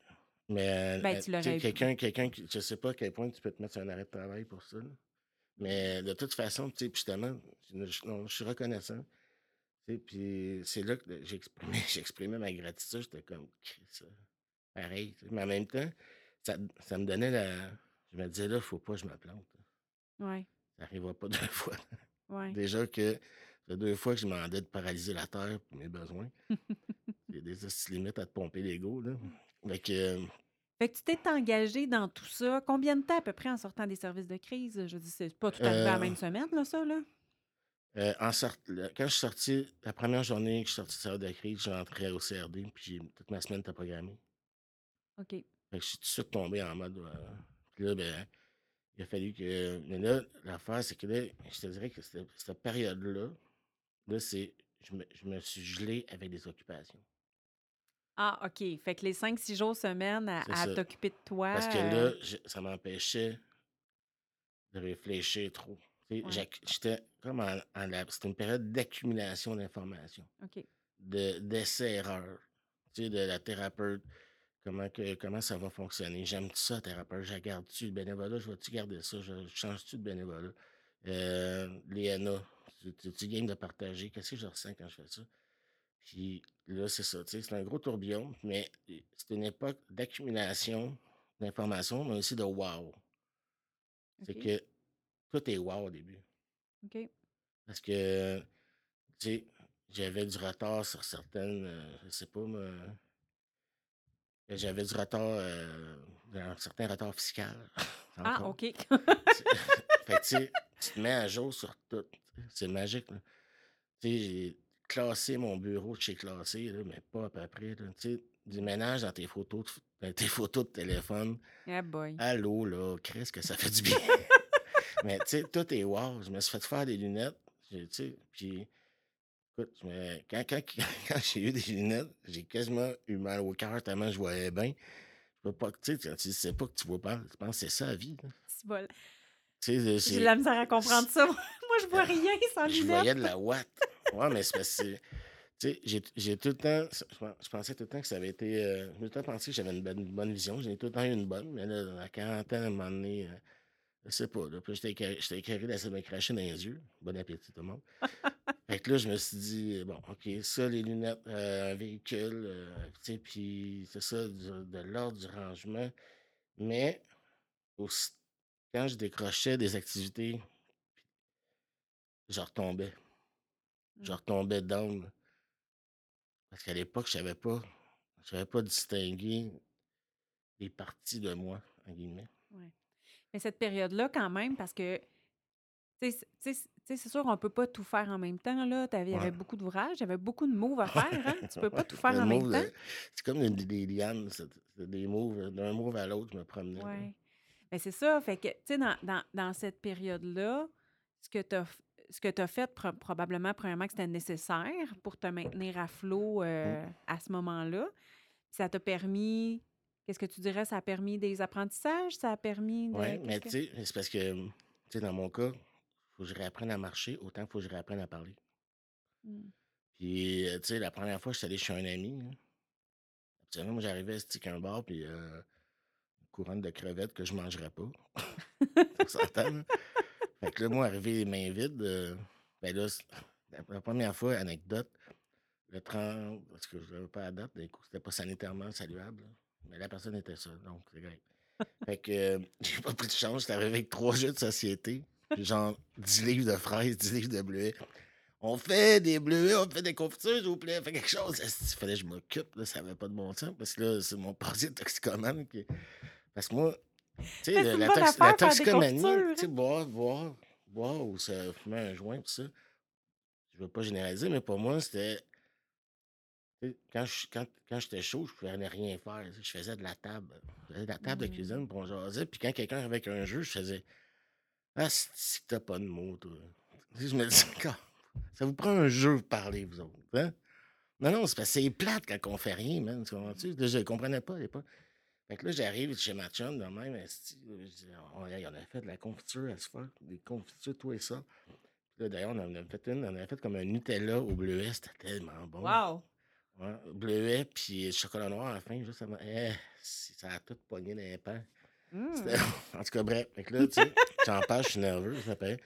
Mais euh, Ben, euh, tu l'aurais eu. quelqu'un, quelqu'un, qui- je sais pas à quel point tu peux te mettre sur un arrêt de travail pour ça. là. Mais de toute façon, tu sais, justement, je, je- suis reconnaissant. Puis c'est là que j'ai exprimé ma gratitude. J'étais comme, ça, pareil. Mais en même temps, ça, ça me donnait la. Je me disais là, il faut pas que je me plante. Ouais, Ça n'arrivera pas deux fois. ouais. Déjà que c'est deux fois que je demandais de paralyser la terre pour mes besoins. Il y a des hosties limites à te pomper l'ego. Là. Fait que, euh, Fait que tu t'es engagé dans tout ça. Combien de temps à peu près en sortant des services de crise? Je dis, c'est pas tout arrivé à la Euh, même semaine, là, ça, là? euh, en sort- quand je suis sorti, la première journée que je suis sorti de salle de crise, je rentrais au CRD, puis j'ai- toute ma semaine était programmée. OK. Fait que je suis tout de suite tombé en mode. euh, puis là, ben, il a fallu que. Mais là, l'affaire, c'est que là, je te dirais que cette, cette période-là, là, c'est. Je me, je me suis gelé avec des occupations. Ah, OK. Fait que les 5-6 jours semaine à, t'occuper de toi. Parce que euh, là, je- ça m'empêchait de réfléchir trop. Ouais. J'étais comme en, C'était une période d'accumulation d'informations, OK. de- d'essais-erreurs. Tu sais, de la thérapeute, comment, que, comment ça va fonctionner? J'aime ça, thérapeute. Je la garde-tu le bénévolat? Je vais-tu garder ça? Je, je change-tu de bénévolat? Euh, Léana, tu, tu, tu game de partager. Qu'est-ce que je ressens quand je fais ça? Puis là, c'est ça. tu sais, C'est un gros tourbillon, mais c'est une époque d'accumulation d'informations, mais aussi de wow. C'est que tout est wow au début. OK. Parce que, tu sais, j'avais du retard sur certaines, euh, je sais pas, moi, j'avais du retard, euh, un certain retard fiscal. Ah. OK. fait que, tu te mets à jour sur tout. C'est magique, là. Tu sais, j'ai- classer mon bureau de chez Classé, là, mais pas à peu près. Tu sais, du ménage dans tes photos de, dans tes photos de téléphone. Eh boy. Allô, là, Chris, que ça fait du bien. mais tu sais, tout est wow. Je me suis fait faire des lunettes. Puis écoute, je me- quand, quand, quand j'ai eu des lunettes, j'ai quasiment eu mal au cœur tellement je voyais bien. Je peux pas, tu sais, tu tu sais pas que tu vois pas, tu penses que c'est ça la vie. C'est sais, J'ai de la misère à comprendre ça. Moi, je vois rien sans je lunettes. voyais de la ouate. Ouais, mais c'est parce que, tu sais, j'ai- tout le temps, je pen- je pensais tout le temps que ça avait été, euh, j'ai tout le temps pensé que j'avais une bonne, une bonne vision. J'ai tout le temps eu une bonne, mais là, à 40 ans, à un moment donné, euh, je sais pas, là, puis j'étais écœuré d'essayer de me cracher dans les yeux. Bon appétit, tout le monde. Fait que là, je me suis dit, bon, OK, ça, les lunettes, euh, un véhicule, euh, tu sais, puis c'est ça, du- de l'ordre du rangement. Mais aussi, quand je décrochais des activités, je retombais. Je Mm. retombais down. Parce qu'à l'époque, je savais pas, je savais pas distinguer les parties de moi, en guillemets. Mais cette période-là, quand même, parce que, tu sais, c'est sûr, on peut pas tout faire en même temps, là. Il y avait Ouais. beaucoup d'ouvrages, il y avait beaucoup de moves à faire, hein. Tu peux pas tout faire en même temps. c'est comme des, des lianes, c'est des moves, d'un move à l'autre, je me promenais. Ouais. Ben, c'est ça. Fait que, tu sais, dans, dans, dans cette période-là, ce que tu as, ce que tu fait, pro- probablement, premièrement, que c'était nécessaire pour te maintenir à flot euh, à ce moment-là. Ça t'a permis, qu'est-ce que tu dirais, ça a permis des apprentissages? Ça a permis de. Qu'est-ce mais tu sais, c'est parce que, tu sais, dans mon cas, faut que je réapprenne à marcher autant qu'il faut que je réapprenne à parler. Hmm. Puis, euh, tu sais, la première fois, je suis allé chez un ami. Habituellement, moi, j'arrivais à stick un bar, puis euh, une couronne de crevettes que je mangerais pas. S'entend, là. Fait que là, moi, arrivé les mains vides, euh, ben là, la, la première fois, anecdote, le 30, parce que je n'avais pas la date, d'un coup, c'était pas sanitairement saluable, là. Mais la personne était seule, donc c'est grave. Fait que euh, j'ai pas pris de chance, j'étais arrivé avec trois jeux de société, genre 10 livres de fraises, 10 livres de bleuets. On fait des bleuets, on fait des confitures, s'il vous plaît, fait quelque chose. Il fallait que je m'occupe, là, ça avait pas de bon sens, parce que là, c'est mon passé de toxicomane qui. Parce que moi, tu sais, une la, tox- toxicomanie, tu sais, boire, boire, boire ou se fumer un joint, tout ça, je veux pas généraliser, mais pour moi, c'était. Quand je- quand, quand j'étais chaud, je pouvais rien faire. Je faisais de la table. Je faisais de la table de Mm. cuisine, on jasait. Puis quand quelqu'un avec un jeu, je faisais Ah, si t'as pas de mots, toi. Je me dis, Quand- ça vous prend un jeu pour parler, vous autres. Hein? Non, non, c'est parce que c'est plate quand on fait rien, man. Tu comprends-tu? Là, Je ne comprenais pas à l'époque. Fait que là, j'arrive chez ma chum, de même, on, on a fait de la confiture à ce faire, des confitures, toi et ça. Puis Là, d'ailleurs, on en avait fait une, on avait fait comme un Nutella au bleuet, c'était tellement bon. Wow! Ouais, bleuet, puis chocolat noir à la fin, juste avant. Eh, si, ça a tout pogné dans les pans. C'était- En tout cas, bref. Fait que là, tu sais, j'en parle, je suis nerveux, ça fait.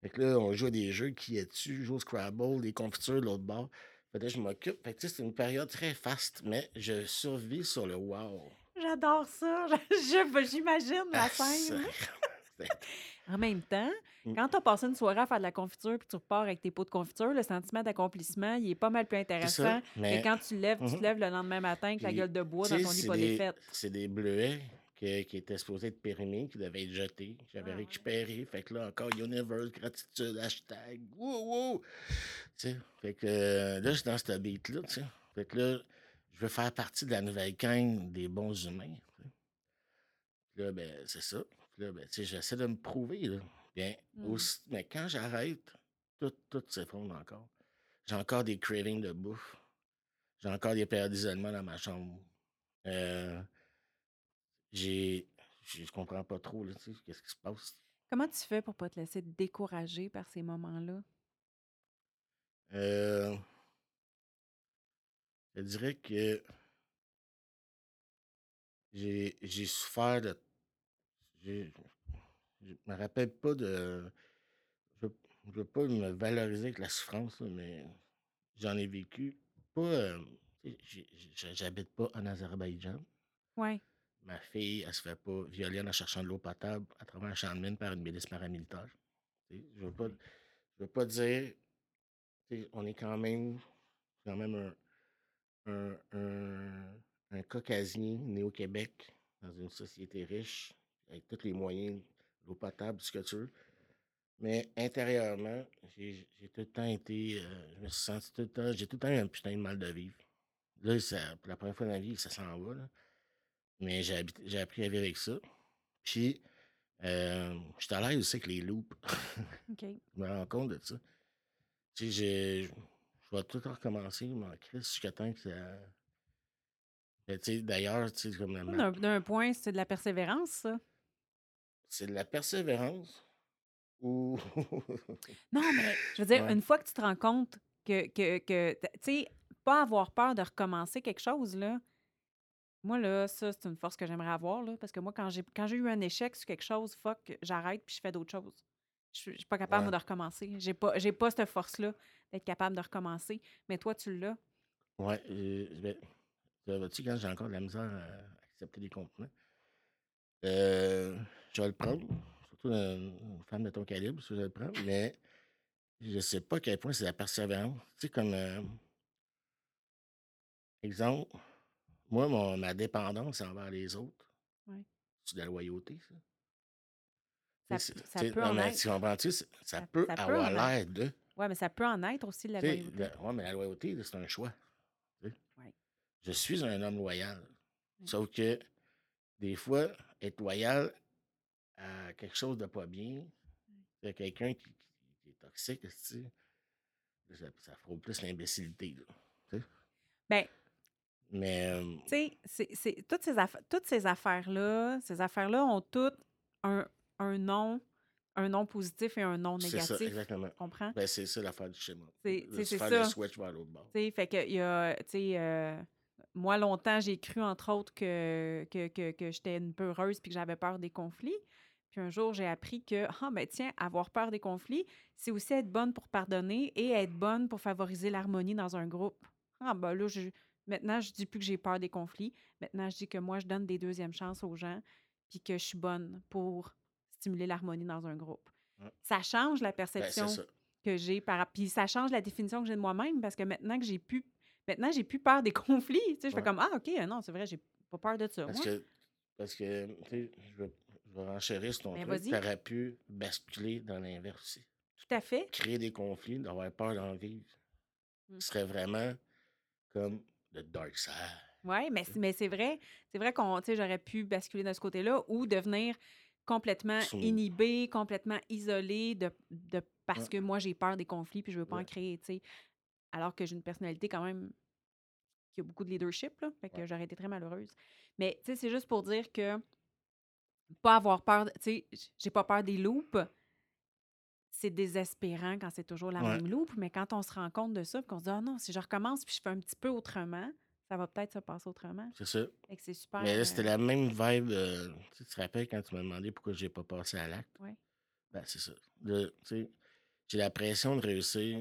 Fait que là, on joue à des jeux qui est-tu, joue au Scrabble, des confitures de l'autre bord. Fait que là, je m'occupe. Fait que tu sais, c'est une période très faste, mais je survis sur le wow. J'adore ça. Je- J'imagine la Ah, scène. ça- En même temps, Mm. quand tu as passé une soirée à faire de la confiture puis tu repars avec tes pots de confiture, le sentiment d'accomplissement, il est pas mal plus intéressant ça. que Mais quand tu lèves, tu te Mhm. lèves le lendemain matin avec la gueule de bois dans ton lit pas défaite. c'est des bleuets que- qui étaient supposés être périmés, qui devaient être jetés, j'avais Ah ouais. récupérés. Fait que là, encore Universe, gratitude, hashtag. Tu sais, fait que euh, là, je suis dans cette beat-là, tu sais. Fait que là, je veux faire partie de la nouvelle gang des bons humains. là, ben, c'est ça. Là, ben, tu sais, j'essaie de me prouver, là. Bien, Mm. aussi, mais quand j'arrête, tout, tout s'effondre encore. J'ai encore des cravings de bouffe. J'ai encore des périodes d'isolement dans ma chambre. Euh, j'ai. Je comprends pas trop, là, tu sais, qu'est-ce qui se passe. Comment tu fais pour pas te laisser décourager par ces moments-là? Euh, je dirais que j'ai j'ai souffert de. J'ai- Je me rappelle pas de. Je veux, je veux pas me valoriser avec la souffrance, mais j'en ai vécu. Pas. euh, J'habite pas en Azerbaïdjan. Oui. Ma fille, elle se fait pas violer en cherchant de l'eau potable à travers un champ de mine par une milice paramilitaire. Je veux pas, je veux pas dire, on est quand même, quand même un, un, un, un caucasien né au Québec, dans une société riche, avec tous les moyens, l'eau potable, ce que tu veux. Mais intérieurement, j'ai tout le temps été. euh, je me suis senti tout le temps. J'ai tout le temps eu un putain de mal de vivre. Là, ça, pour la première fois dans la vie, ça s'en va. Là. Mais j'ai appris à vivre avec ça. Puis, euh, je suis à l'aise aussi avec les loops. OK. je me rends compte de ça. Tu sais, je vais tout recommencer, mais en crise, jusqu'à temps que ça. Ben, tu sais, D'ailleurs, tu sais, comme ma- d'un point, c'est de la persévérance, ça? C'est de la persévérance ou. Non, mais je veux dire, Ouais. une fois que tu te rends compte que, que, que tu sais, pas avoir peur de recommencer quelque chose, là, moi, là, ça, c'est une force que j'aimerais avoir, là, parce que moi, quand j'ai quand j'ai eu un échec sur quelque chose, fuck, j'arrête puis je fais d'autres choses. Je suis pas capable, moi, de recommencer. J'ai pas, j'ai pas cette force-là d'être capable de recommencer. Mais toi, tu l'as. Ouais, euh, ben, ça vois-tu, quand j'ai encore de la misère à accepter des compliments, euh, je vais le prendre, surtout une, une femme de ton calibre, je vais le prendre, mais je sais pas à quel point c'est la persévérance. Tu sais, comme, euh, exemple, moi, mon, ma dépendance envers les autres, Ouais. c'est de la loyauté, ça. Ça, peut- ça non, en mais être. tu comprends-tu? Ça Ça- peut ça peut avoir l'air de. Ouais, mais ça peut en être aussi de la loyauté. ouais, mais la loyauté, c'est un choix. Ouais. Je suis un homme loyal. Ouais. Sauf que des fois, être loyal à quelque chose de pas bien, à quelqu'un qui, qui- est toxique, tu ça, ça frôle plus l'imbécilité. Ben, Mais euh, tu sais, c'est- c'est- toutes ces, affa- toutes ces affaires-là, ces affaires-là ont toutes un, un nom, un nom positif et un nom c'est ça, négatif. exactement. Tu comprends? Ben, c'est ça l'affaire du schéma. C'est- c'est- c'est ça. le switch vers l'autre bord. Tu sais, fait que il y a, tu sais, euh, moi, longtemps, j'ai cru, entre autres, que, que, que, que j'étais une peureuse puis que j'avais peur des conflits. Puis un jour, j'ai appris que, ah, ben tiens, avoir peur des conflits, c'est aussi être bonne pour pardonner et être bonne pour favoriser l'harmonie dans un groupe. Ah, ben là, je, maintenant, je dis plus que j'ai peur des conflits. Maintenant, je dis que moi, je donne des deuxièmes chances aux gens puis que je suis bonne pour stimuler l'harmonie dans un groupe. Ouais. Ça change la Ben, perception que j'ai par puis ça change la définition que j'ai de moi-même parce que maintenant que j'ai plus maintenant j'ai plus peur des conflits tu sais je fais comme ah OK non c'est vrai j'ai pas peur de ça Parce que, parce que tu sais, je vais, je vais renchérir sur ton Ben, truc. Tu aurais pu basculer dans l'inverse aussi. tout à fait créer des conflits, d'avoir peur d'en vivre, Mm. ce serait vraiment comme le dark side. ouais mais c'est- mais c'est vrai c'est vrai qu'on j'aurais pu basculer de ce côté-là ou devenir complètement Sous- inhibé complètement isolé de, de parce Ouais. que moi j'ai peur des conflits puis je veux pas en créer tu sais alors que j'ai une personnalité quand même qui a beaucoup de leadership là fait que Ouais. j'aurais été très malheureuse mais tu sais c'est juste pour dire que pas avoir peur, tu sais, j'ai pas peur des loops. C'est désespérant quand c'est toujours la Ouais. même loop, mais quand on se rend compte de ça, qu'on se dit, ah non, si je recommence puis je fais un petit peu autrement, ça va peut-être se passer autrement. C'est ça. Fait que c'est super. Mais là, c'était euh, la même vibe. euh, tu te rappelles quand tu m'as demandé pourquoi j'ai pas passé à l'acte? Ouais. Ben, c'est ça. Là, tu sais, j'ai la pression de réussir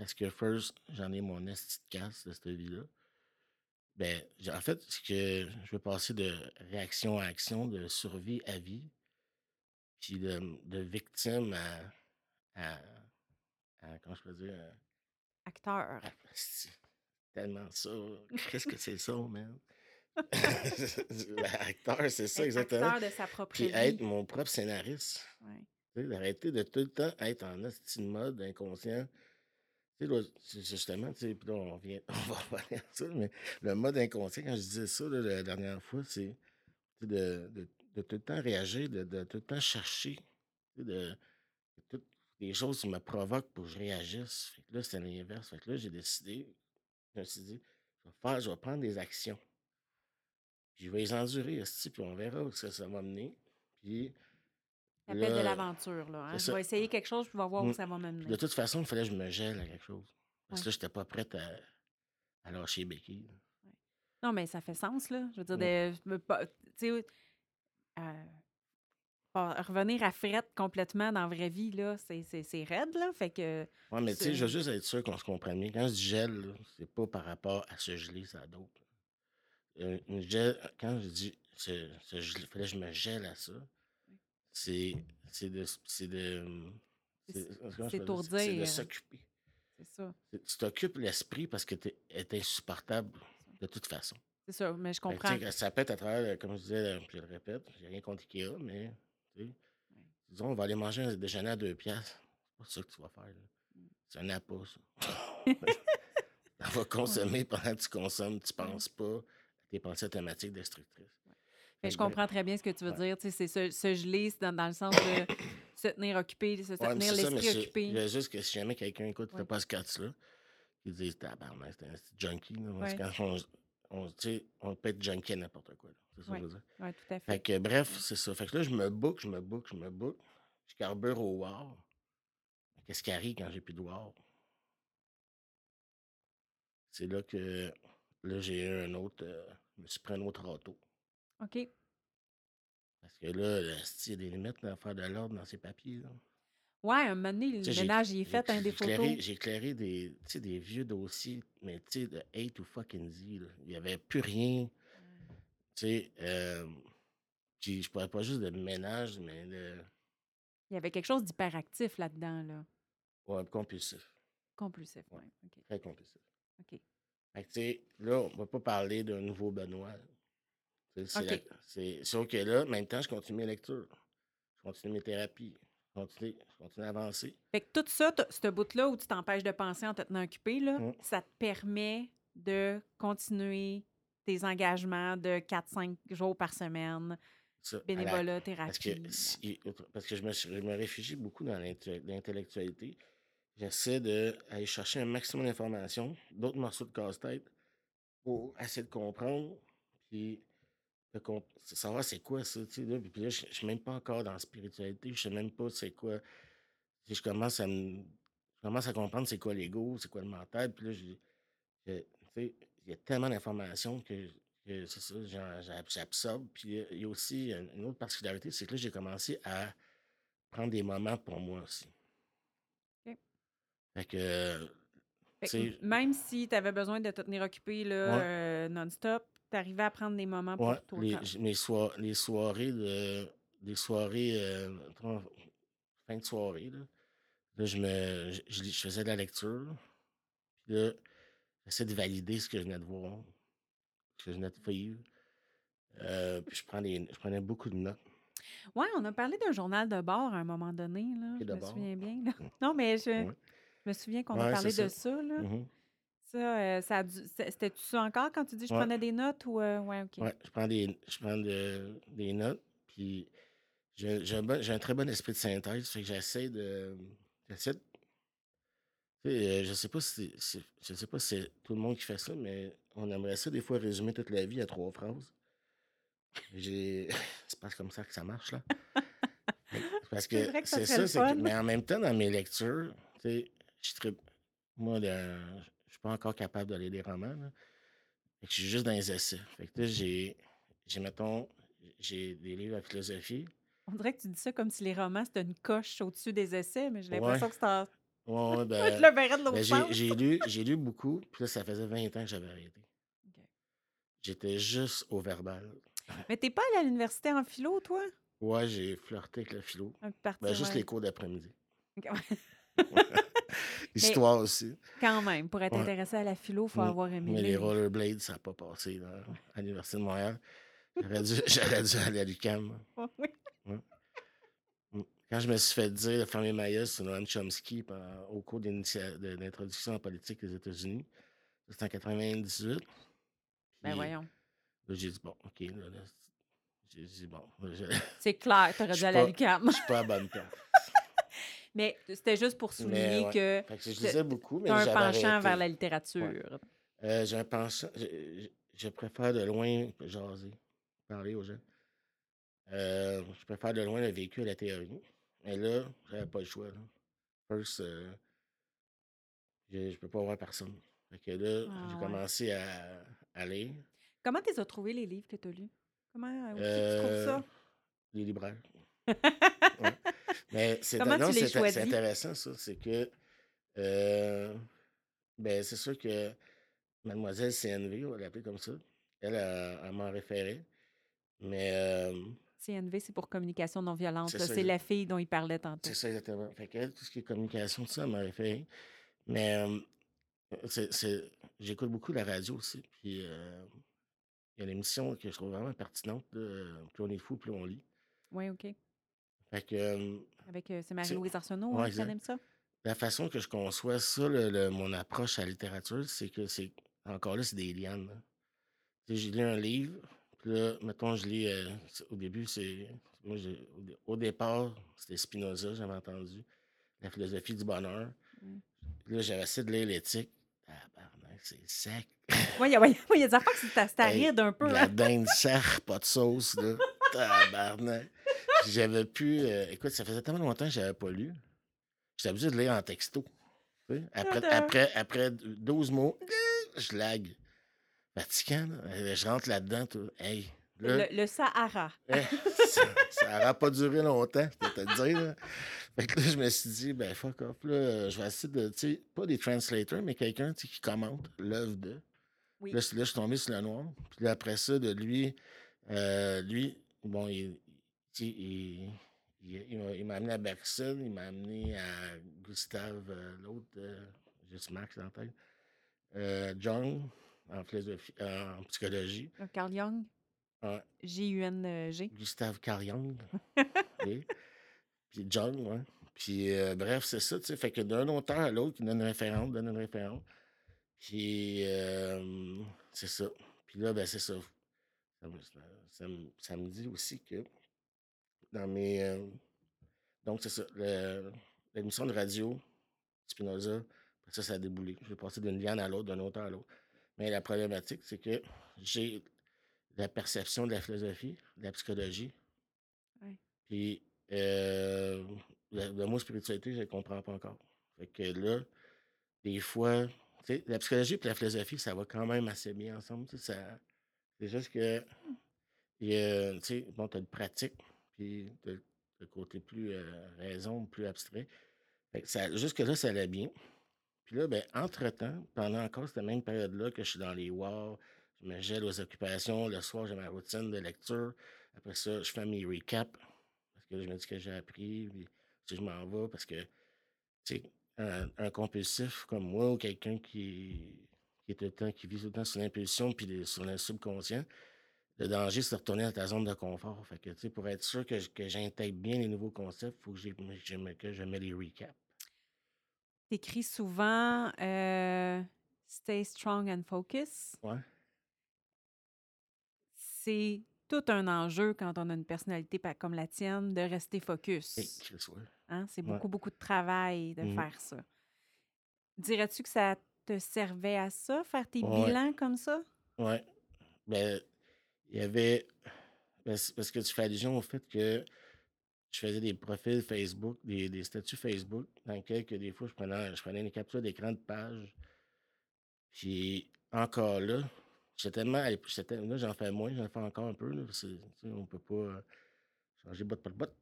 parce que, first, j'en ai mon esti de casse de cette vie-là. Ben, en fait, c'est que je veux passer de réaction à action, de survie à vie, puis de, de victime à, à, à- comment je peux dire, à- acteur. Ah, tellement ça. Qu'est-ce que c'est ça, man? Acteur, c'est ça, exactement. acteur de sa propre Puis vie. être mon propre scénariste. Ouais. D'arrêter de tout le temps être en esti de mode inconscient. C'est justement, puis là, on, vient, on va revenir à ça, mais le mode inconscient, quand je disais ça la dernière fois, c'est de, de, tout le temps réagir, de, de tout le temps chercher, de, toutes les choses qui me provoquent pour que je réagisse. Là, c'était l'inverse. Fait que là, j'ai décidé, je me suis dit, je vais, faire, je vais prendre des actions. Je vais les endurer, puis on verra où ça, ça va mener. Puis L'appel de l'aventure, là. hein. Je vais essayer quelque chose, puis je vais voir où Mm. ça va me Puis mener. de toute façon, il fallait que je me gèle à quelque chose. Parce Ouais. que là, j'étais pas prête à, à lâcher là. Non, mais ça fait sens, là. Je veux dire, Ouais. tu sais, euh, revenir à frette complètement dans la vraie vie, là, c'est raide, là. Fait que, Ouais, mais tu sais, je veux juste être sûr qu'on se comprenne bien. Quand je dis gel, c'est pas par rapport à se geler, ça d'autres. Gel, quand je dis geler, fallait que je me gèle à ça, c'est c'est de. C'est de. De s'occuper. c'est ça. Tu t'occupes l'esprit parce que tu es insupportable de toute façon. C'est ça, mais je comprends. ça être à travers, euh, comme je disais, euh, je le répète, j'ai rien contre Ikea, mais Disons, on va aller manger un déjeuner à deux piastres. C'est pas ça que tu vas faire. Mmh. C'est un appât, ça. On va consommer pendant que tu consommes, tu penses pas à tes pensées automatiques destructrices. Mais je comprends très bien ce que tu veux ouais. dire. Tu sais, c'est se, se geler, c'est dans, dans le sens de se tenir occupé, se Ouais, tenir l'esprit occupé. juste que si jamais quelqu'un écoute Ouais. le podcast là, qui dit tabarnak, c'est un petit junkie, là. Quand on, on, on peut être junkie à n'importe quoi. C'est ça que je veux dire. Oui, tout à fait. Fait que bref, c'est ça. Fait que là, je me book, je me book, je me book. Je carbure au War. Qu'est-ce qui arrive quand j'ai plus de War? C'est là que là, j'ai eu un autre. euh, je me suis pris un autre auto. OK. Parce que là, là, il y a des limites à faire de l'ordre dans ces papiers. Là. Ouais, un moment donné, le ménage, il est fait, hein, des photos. j'ai éclairé des, des vieux dossiers, mais tu sais, de A to fucking Z. Il n'y avait plus rien. Tu sais, euh, je parlais pas juste de ménage, mais de Il y avait quelque chose d'hyperactif là-dedans, là. ouais, compulsif. Compulsif, Ouais. oui. Très compulsif. OK. Fait que, tu sais, là, on va pas parler d'un nouveau Benoît. Là. Tu sais, C'est OK. la- sauf que là, en même temps, je continue mes lectures. Je continue mes thérapies. Je continue, je continue à avancer. Fait que tout ça, ce bout-là où tu t'empêches de penser en te tenant occupé, là, Mm. ça te permet de continuer tes engagements de 4-5 jours par semaine, Ça, à la- bénévolat, parce, que, thérapie. parce que je me, je me réfugie beaucoup dans l'intellectualité. J'essaie d'aller chercher un maximum d'informations, d'autres morceaux de casse-tête, pour essayer de comprendre, puis savoir c'est quoi ça. tu sais, Là, puis là, je ne suis même pas encore dans la spiritualité, je sais même pas c'est quoi. Je commence à me. Je commence à comprendre c'est quoi l'ego, c'est quoi le mental, puis là, je, je- tu sais, il y a tellement d'informations que, que c'est ça, j'absorbe. Puis il y a- il y a aussi une une autre particularité, c'est que là, j'ai commencé à prendre des moments pour moi aussi. OK. Fait que, euh, Fait que même si tu avais besoin de te tenir occupé Ouais. euh, non-stop, tu arrivais à prendre des moments ouais, pour toi. les, mes les soirées de. Soirées. euh, fin de soirée, là. Là, je me. Je, je lis- je faisais de la lecture. Puis là, j'essaie de valider ce que je venais de voir, ce que je venais de vivre. Euh, puis je, prends des, je prenais beaucoup de notes. Ouais, on a parlé d'un journal de bord à un moment donné, là. Je me bord? souviens bien. là. Mm. Non, mais je, Ouais. je me souviens qu'on a Ouais, parlé de ça. ça, là. Mhm. Ça, euh, ça C'était-tu ça encore quand tu dis je Ouais. prenais des notes ou. euh, Ouais, OK. Ouais, je prends des, je prends de- des notes, puis j'ai un, bon- un très bon esprit de synthèse, fait que j'essaie de. J'essaie de- euh, je sais pas si je sais pas si c'est tout le monde qui fait ça, mais on aimerait ça des fois résumer toute la vie à trois phrases. J'ai. C'est pas comme ça que ça marche, là. Que- Parce C'est que ça c'est ça, que- fun. mais en même temps, dans mes lectures, tu sais, je. Moi, je suis pas encore capable de lire des romans, là. Fait que je suis juste dans les essais. Fait que là, j'ai, j'ai, mettons, j'ai des livres de philosophie. On dirait que tu dis ça comme si les romans, c'était une coche au-dessus des essais, mais j'ai Ouais. l'impression que c'est. Ouais, je ben, le verrais de l'autre ben, j'ai, lu, j'ai lu beaucoup, puis là, ça faisait 20 ans que j'avais arrêté. J'étais juste au verbal. Mais t'es pas allé à l'université en philo, toi? Ouais, j'ai flirté avec le philo. Ben, juste les cours d'après-midi. Histoire aussi. Quand même, pour être Ouais. intéressé à la philo, il faut Mm. avoir aimé Mais les rollerblades, ça n'a pas passé là, à l'Université de Montréal. J'aurais dû, dû aller à l'UQAM. Oui. Mm. Quand je me suis fait dire de fermer ma gueule sur Noam Chomsky pendant- au cours d'introduction en politique des États-Unis, c'était en 98. Ben voyons. là, j'ai dit, bon, OK. Là, là, j'ai dit, bon, je C'est clair, t'aurais dû aller à l'UQAM. je suis pas à bonne place. Mais c'était juste pour souligner ouais. que que je t'as- lisais beaucoup, mais t'as un penchant arrêté. vers la littérature. Euh, j'ai un penchant. Je, préfère de loin jaser, parler aux gens. Euh, je préfère de loin le vécu à la théorie. Mais là, j'avais pas le choix. Là. First, euh, je, je peux pas voir personne. Fait que là, Ah j'ai ouais. commencé à, à lire. Comment t'es as trouvé les livres que t'as lus? Comment, tu Euh, trouves ça? Les libraires. Ouais. Mais c'est intéressant, ça. C'est que. euh, ben, c'est sûr que Mademoiselle CNV, on va l'appeler comme ça, elle, elle, elle m'en référait. Mais euh, CNV, c'est pour communication non violente. C'est la fille dont il parlait tantôt. c'est ça exactement. Fait qu'elle, tout ce qui est communication, tout ça, elle m'a référé. Mais euh, j'écoute beaucoup la radio aussi. Puis euh, il y a une émission que je trouve vraiment pertinente. là, Plus on est fou, plus on lit. Oui, OK. Fait que, euh, Avec, euh, c'est. Marie-Louise Arsenault, Ouais, hein, qui ça? La façon que je conçois ça, le- le- mon approche à la littérature, c'est que c'est... Encore là, c'est des lianes. là. J'ai lu un livre, puis là, mettons, je lis... euh, au début, c'est... Moi, j'ai- au, dé- au départ, c'était Spinoza, j'avais entendu. La philosophie du bonheur. Mm. Puis là, j'avais essayé de lire l'éthique. Tabarnak, c'est sec. Oui, il y a, des affaires que c'est c'est Hey, aride un peu. de la Hein? dinde serre, pas de sauce, là. Tabarnak. J'avais pu. euh, écoute, ça faisait tellement longtemps que j'avais pas lu. J'étais habitué de lire en texto. tu sais. Après, après, après 12 mots, je lag. Fatigant, là. Euh, Je rentre là-dedans. Hey, Le, le Sahara. eh, ça n'aura pas duré longtemps, je peux te dire. là. Fait que là, je me suis dit, ben fuck off, là, je vais essayer de, tu sais, pas des translators, mais quelqu'un qui commente l'œuvre de. Oui. Là, je là, je suis tombé sur le noir. Puis là, après ça, de lui, euh, lui, bon, il, il, il- il m'a- amené à Bergson, il m'a amené à Gustave, euh, l'autre, euh, juste Max en tête, euh, John, en philosophie, euh, en psychologie, Carl Jung? J-U-N-G? Gustave Carl Jung, oui. puis John, ouais. Puis bref, c'est ça, tu sais, fait que d'un auteur à l'autre, il donne une référence, donne une référence. Puis c'est ça. Puis là, ben c'est ça. Ça me, ça- ça me- ça me dit aussi que dans mes. euh, donc, c'est ça. L'émission de radio, Spinoza, ça, ça a déboulé. Je vais passer d'une liane à l'autre, d'un auteur à l'autre. Mais la problématique, c'est que j'ai la perception de la philosophie, de la psychologie. Ouais. Puis euh, le, le mot spiritualité, je ne comprends pas encore. Fait que là, des fois, la psychologie et la philosophie, ça va quand même assez bien ensemble. ça- C'est juste que, tu sais, bon, tu as une pratique, puis tu le côté plus euh, raison, plus abstrait. Jusque-là, ça allait bien. Puis là, ben, entre-temps, pendant encore cette même période-là que je suis dans les wars, je me gèle aux occupations, le soir, j'ai ma routine de lecture. Après ça, je fais mes recaps, parce que là, je me dis que j'ai appris, puis je m'en vais, parce que, tu sais, un compulsif comme moi, ou quelqu'un qui, qui est temps, qui vit tout le temps sur l'impulsion, puis les- sur le subconscient, le danger, c'est de retourner dans ta zone de confort. Fait que, tu sais, pour être sûr que, que j'intègre bien les nouveaux concepts, il faut que, je me- que je mets les recaps. T'écris souvent euh, Stay strong and focus. Ouais. C'est tout un enjeu quand on a une personnalité comme la tienne de rester focus. Ouais. Hein? C'est Ouais. beaucoup, beaucoup de travail de Mhm. faire ça. Dirais-tu que ça te servait à ça, faire tes Ouais. bilans comme ça? Ouais. Ben, il y avait. ben, c'est parce que tu fais allusion au fait que je faisais des profils Facebook, des, des statuts Facebook, dans lesquels que des fois je prenais, je prenais des captures d'écran de page. Puis encore là, j'étais tellement. Là, j'en fais moins, j'en fais encore un peu. Là, parce que, on peut pas changer botte par botte.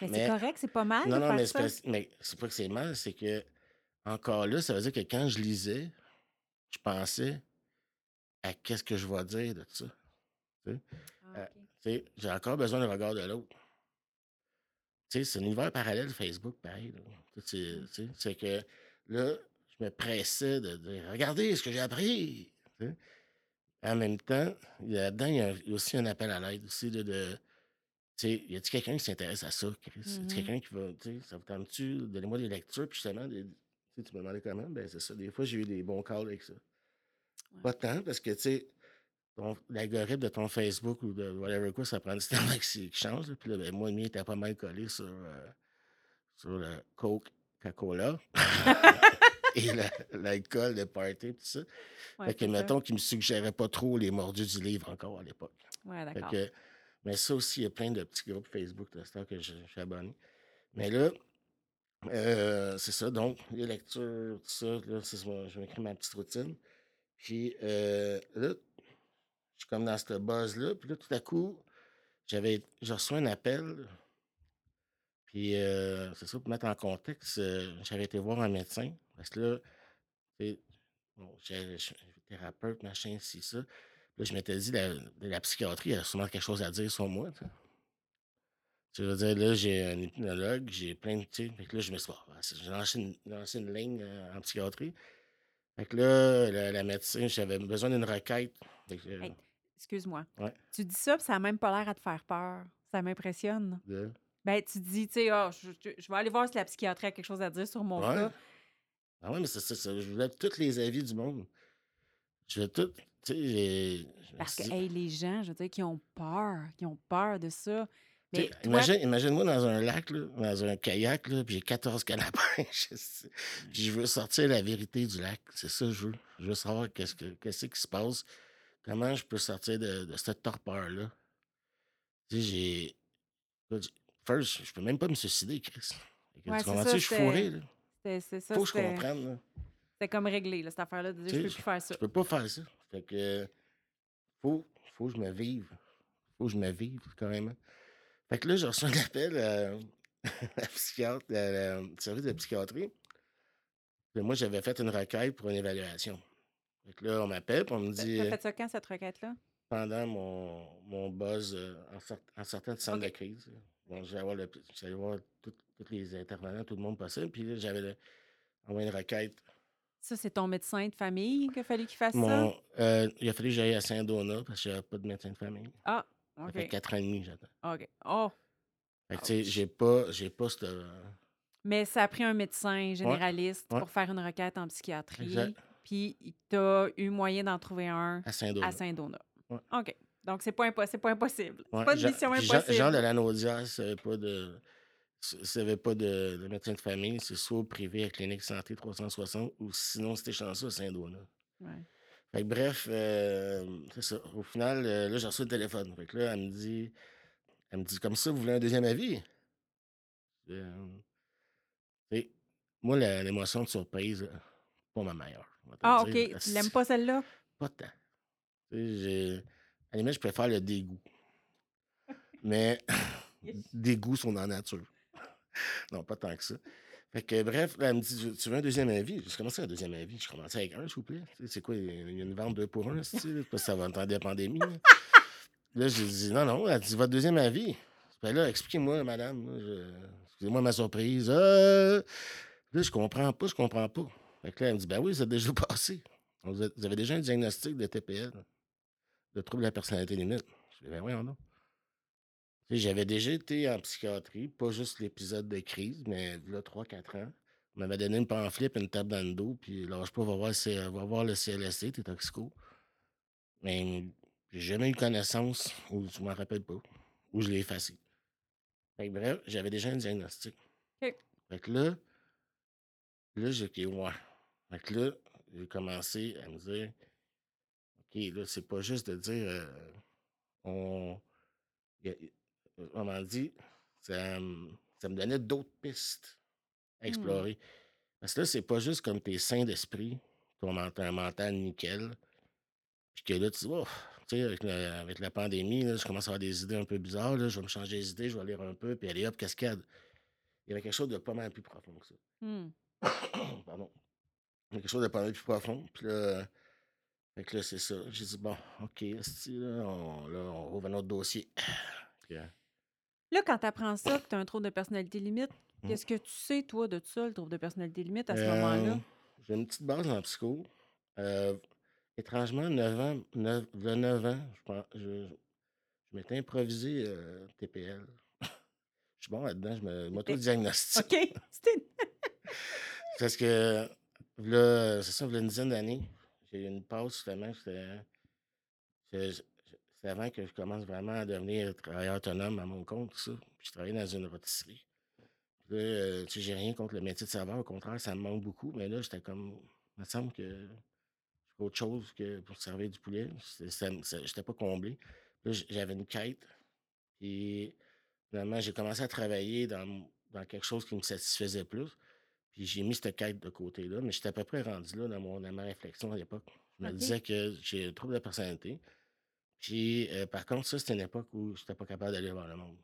Mais, c'est Mais- correct, c'est pas mal Non, non, c'est mais c'est pas que c'est mal, c'est que encore là, ça veut dire que quand je lisais, je pensais à qu'est-ce que je vais dire de ça. Ah, euh, j'ai encore besoin du regard de l'autre. C'est un univers parallèle Facebook, pareil. Mm. sais, C'est que là, je me pressais de dire Regardez ce que j'ai appris. En même temps, là-dedans, il y a aussi un appel à l'aide aussi de. y a-t-il quelqu'un qui s'intéresse à ça, Chris? Y a-t-il quelqu'un qui va. Ça vous tente-tu? Donnez-moi des lectures, puis justement, des- sais, tu me demandais comment? Ben, c'est ça. Des fois, j'ai eu des bons calls avec ça. Ouais. Pas tant, parce que, tu sais, l'algorithme de ton Facebook ou de whatever quoi, ça prend du temps qu'il qu'il change. là. Puis là, ben, moi, le mien était pas mal collé sur, euh, sur le Coke, Coca-Cola et la- l'alcool, le party, tout ça. Ouais, fait que, mettons qu'il me suggérait pas trop les mordus du livre encore à l'époque. Ouais, d'accord. mais ça aussi, il y a plein de petits groupes Facebook de que je, je suis abonné. Mais là, euh, c'est ça. Donc, les lectures, tout ça, là, c'est ça, je m'écris ma petite routine. Puis euh, là, je suis comme dans cette buzz-là. Puis là, tout à coup, j'avais, j'ai reçu un appel. Puis euh, c'est ça, pour mettre en contexte, j'avais été voir un médecin. Parce que là, sais, bon, thérapeute, machin, ci, ça. Là, je m'étais dit, la, la psychiatrie a sûrement quelque chose à dire sur moi. Tu veux dire, là, j'ai un hypnologue, j'ai plein de. Tu sais, là, je me suis dit, j'ai lancé une, ligne euh, en psychiatrie. Fait que là, la, la médecin, j'avais besoin d'une requête. Euh, Hey. Excuse-moi. Ouais. Tu dis ça, puis ça n'a même pas l'air à te faire peur. Ça m'impressionne. Ben, tu dis, tu sais, ah, je, je- je vais aller voir si la psychiatrie a quelque chose à dire sur mon Ouais. cas. Ah ouais, mais c'est ça, ça. Je voulais tous les avis du monde. Je veux tout. Tu sais, je Parce que, hey, les gens, je veux dire, qui ont peur, qui ont peur de ça. Mais imagine, imagine-moi dans un lac, là, dans un kayak, là, puis j'ai 14 cannes à pêche. Puis je veux sortir la vérité du lac. C'est ça que je veux. Je veux savoir qu'est-ce, que, qu'est-ce qui se passe. Comment je peux sortir de, de cette torpeur-là? Tu sais, j'ai. First, je peux même pas me suicider, Chris. Ouais, tu c'est comprends ça, Je suis fourré, là. c'est ça, Faut que je comprenne, c'était comme réglé, là, cette affaire-là, de dire, je peux plus faire ça. Je peux pas faire ça. Fait que faut, faut que je me vive. Faut que je me vive, carrément. Fait que là, j'ai reçu un appel euh, à la psychiatre, à la- service de psychiatrie. Moi, j'avais fait une requête pour une évaluation. Fait que là, on m'appelle, puis on me dit t'as euh, fait ça quand, cette requête-là? pendant mon, mon buzz euh, en, sort- en sortant du centre de crise. Bon, j'allais voir, le- j'allais voir tous les intervenants, tout le monde possible. Puis là, j'avais envoyé une requête. Ça, c'est ton médecin de famille qu'il a fallu qu'il fasse ça? Mon, euh, il a fallu que j'aille à Saint-Donat parce que j'avais pas de médecin de famille. Ah, Ça fait quatre ans et demi, j'attends. OK. Oh, Fait que, tu sais, j'ai pas, j'ai pas cette. mais ça a pris un médecin généraliste ouais. pour faire une requête en psychiatrie. Exact. Puis, tu as eu moyen d'en trouver un à Saint-Donat. Ouais. OK. Donc, c'est pas, impo- pas impossible. C'est pas une Jean- mission Jean, impossible. Jean de la Naudière, savait pas de. savait pas de, de médecin de famille, c'est soit au privé à Clinique Santé 360 ou sinon, c'était chanceux à Saint-Donat. Ouais. Fait que bref, euh, c'est ça. Au final, euh, là, j'ai reçu le téléphone. Fait que là, elle me dit, elle me dit, comme ça, vous voulez un deuxième avis? Euh, moi, la- l'émotion de surprise, euh, pas ma meilleure. on va te Ah, le OK. dire. Tu l'aimes pas celle-là? Pas tant. Tu sais, j'ai- À la limite, je préfère le dégoût. Mais dégoût sont dans la nature. non, pas tant que ça. Fait que bref, elle me dit Tu veux un deuxième avis? Je commençais un deuxième avis? Je commençais avec un, s'il vous plaît. C'est quoi Il y a une vente deux pour un, c'est parce que ça va entendre la pandémie. Là, Là, j'ai dit Non, non. Elle dit Votre deuxième avis. Ben là, expliquez-moi, madame. Excusez-moi ma surprise. Euh, Là, je comprends pas, je comprends pas. Fait que là, elle me dit Ben oui, a déjà passé. Vous avez déjà un diagnostic de TPL, de trouble de la personnalité limite. Je dis Ben oui, non. J'avais déjà été en psychiatrie, pas juste l'épisode de crise, mais là, 3-4 ans. On m'avait donné une pamphlet et une table dans le dos, puis lâche pas, va voir, va voir le CLSC, t'es toxico. Mais j'ai jamais eu connaissance, ou je m'en rappelle pas, ou je l'ai effacé. Fait que bref, j'avais déjà un diagnostic. Fait que là, là, j'ai dit, ouais. Fait que là, j'ai commencé à me dire, OK, là, c'est pas juste de dire, euh, on. A- Comment dit, ça, me- ça me donnait d'autres pistes à Hmm. explorer. Parce que là, c'est pas juste comme t'es sain d'esprit, ton mental, un mental nickel, puis que là, tu dis, oh, tu sais, avec, la pandémie, là, je commence à avoir des idées un peu bizarres, là, je vais me changer les idées, je vais lire un peu, puis allez hop, cascade. Il y avait quelque chose de pas mal plus profond que ça. Hmm. Pardon. Il y a quelque chose de pas mal plus profond. Puis là, fait que là, c'est ça. J'ai dit, bon, OK, là, on, là, on rouvre un autre dossier. Euh, Là, quand tu apprends ça, que tu as un trouble de personnalité limite, Mhm. qu'est-ce que tu sais, toi, de tout ça, le trouble de personnalité limite, à ce euh, moment-là? J'ai une petite base en psycho. Euh, étrangement, 9 ans, 9, le 9 ans, je, je, je m'étais improvisé euh, TPL. Je suis bon là-dedans, je me- m'auto-diagnostique. OK. C'était... Parce que là, c'est ça, il y a une dizaine d'années, j'ai eu une pause justement. C'était c'est- avant que je commence vraiment à devenir travailleur autonome à mon compte, tout ça. Puis je travaillais dans une rôtisserie. Puis là, euh, tu sais, j'ai rien contre le métier de serveur, au contraire, ça me manque beaucoup. Mais là, j'étais comme. Il me semble que je fais autre chose que pour servir du poulet. J'étais pas comblé. Là, j- j'avais une quête. Puis finalement, j'ai commencé à travailler dans, dans quelque chose qui me satisfaisait plus. Puis j'ai mis cette quête de côté-là, mais j'étais à peu près rendu là dans, mon, dans ma réflexion à l'époque. Je me disais que j'ai un trouble de personnalité. Puis euh, par contre, ça, c'était une époque où j'étais pas capable d'aller vers le monde.